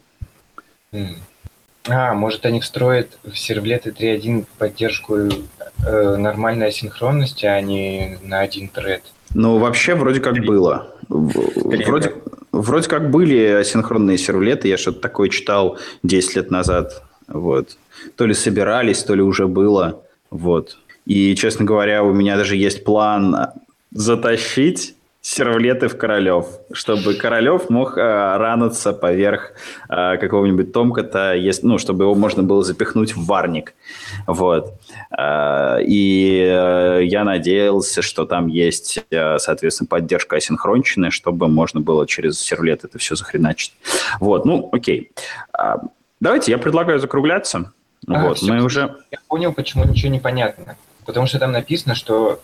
А, может, они встроят в сервлеты 3.1 поддержку э, нормальной асинхронности, а не на один тред? Ну, вообще, вроде как было. Вроде, вроде как были асинхронные сервлеты. Я что-то такое читал 10 лет назад. Вот. То ли собирались, то ли уже было. Вот. И, честно говоря, у меня даже есть план затащить сервлеты в Королев, чтобы Королев мог э, ранаться поверх э, какого-нибудь томката, если, ну, чтобы его можно было запихнуть в варник. Вот. Э, и э, я надеялся, что там есть, э, соответственно, поддержка асинхронщины, чтобы можно было через сервлет это все захреначить. Вот, ну, окей. Э, давайте, я предлагаю закругляться. А, вот, все, мы уже... Я понял, почему ничего не понятно. Потому что там написано, что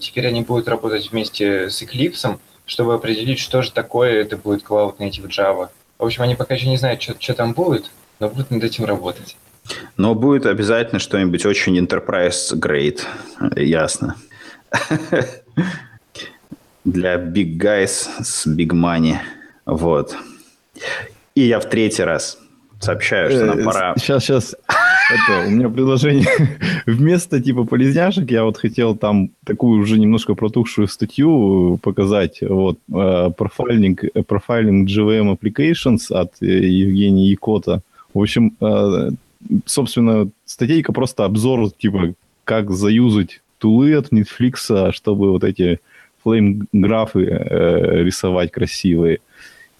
теперь они будут работать вместе с Eclipse, чтобы определить, что же такое это будет Cloud Native Java. В общем, они пока еще не знают, что, что там будет, но будут над этим работать. Но будет обязательно что-нибудь очень enterprise grade, ясно. Для big guys с big money. Вот. И я в третий раз сообщаю, что нам э, пора... Сейчас, сейчас. Это, у меня предложение. Вместо типа полезняшек я вот хотел там такую уже немножко протухшую статью показать. Вот, э, профайлинг, э, профайлинг GVM Applications от э, Евгения Якота. В общем, собственно, статейка просто обзор, типа, как заюзать тулы от Netflix, чтобы вот эти флейм-графы рисовать красивые.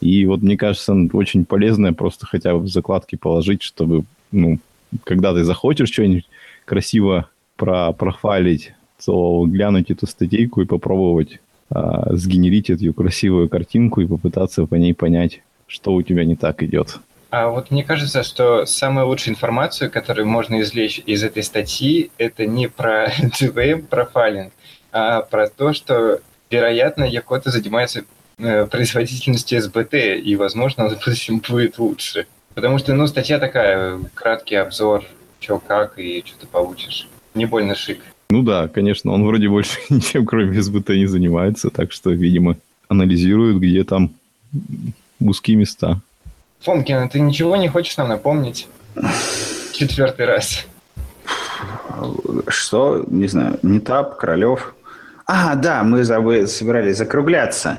И вот мне кажется, очень полезное просто хотя бы в закладки положить, чтобы, ну, когда ты захочешь что-нибудь красиво про профайлить, то глянуть эту статейку и попробовать а, сгенерить эту красивую картинку и попытаться по ней понять, что у тебя не так идет. А вот мне кажется, что самая лучшая информацию, которую можно извлечь из этой статьи, это не про GVM профайлинг, а про то, что, вероятно, Якота занимается э, производительностью СБТ, и, возможно, он в будущем будет лучше. Потому что, ну, статья такая, краткий обзор, что как и что ты получишь. Не больно шик. Ну да, конечно, он вроде больше ничем, кроме СБТ, не занимается, так что, видимо, анализирует, где там узкие места. Фомкин, а ты ничего не хочешь нам напомнить? Четвертый раз. Что? Не знаю. Нетап, Королев. А, да, мы забы- собирались закругляться.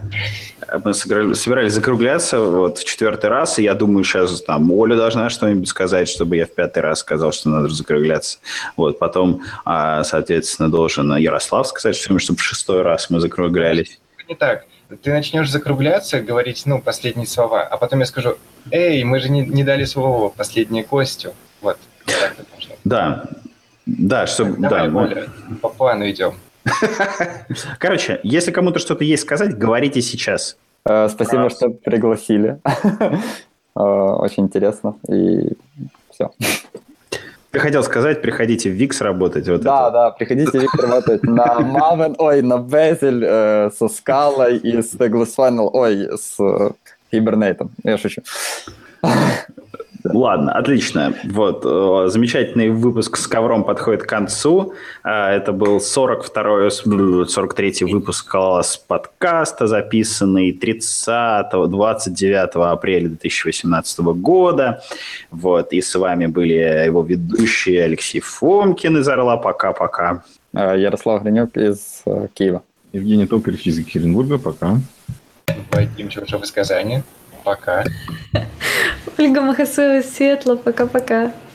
Мы собирались закругляться вот в четвертый раз, и я думаю, сейчас там Оля должна что-нибудь сказать, чтобы я в пятый раз сказал, что надо закругляться. Вот, потом, а, соответственно, должен Ярослав сказать, что чтобы в шестой раз мы закруглялись. Не так. Ты начнешь закругляться, говорить, ну, последние слова, а потом я скажу, эй, мы же не, не дали слово последнее Костю. Вот. Да, да, чтобы... Давай, да, Оля, по плану идем. Короче, если кому-то что-то есть сказать, говорите сейчас. Э, спасибо, что пригласили. Э, очень интересно. И все. Ты хотел сказать, приходите в Викс работать. Вот да, это. да, приходите в Викс работать на Maven, ой, на Bezel э, со скалой и с Douglas Funnel, ой, с э, Hibernate. Я шучу. Ладно, отлично. Вот, э, замечательный выпуск с ковром подходит к концу. А, это был 42-й, 43-й выпуск с подкаста, записанный 30 29 апреля 2018 года. Вот, и с вами были его ведущие Алексей Фомкин из Орла. Пока-пока. А, Ярослав Гринюк из э, Киева. Евгений Токарев из Екатеринбурга. Пока. Вадим Чуршев из Казани. Пока. Ольга Махасова, светло, пока-пока.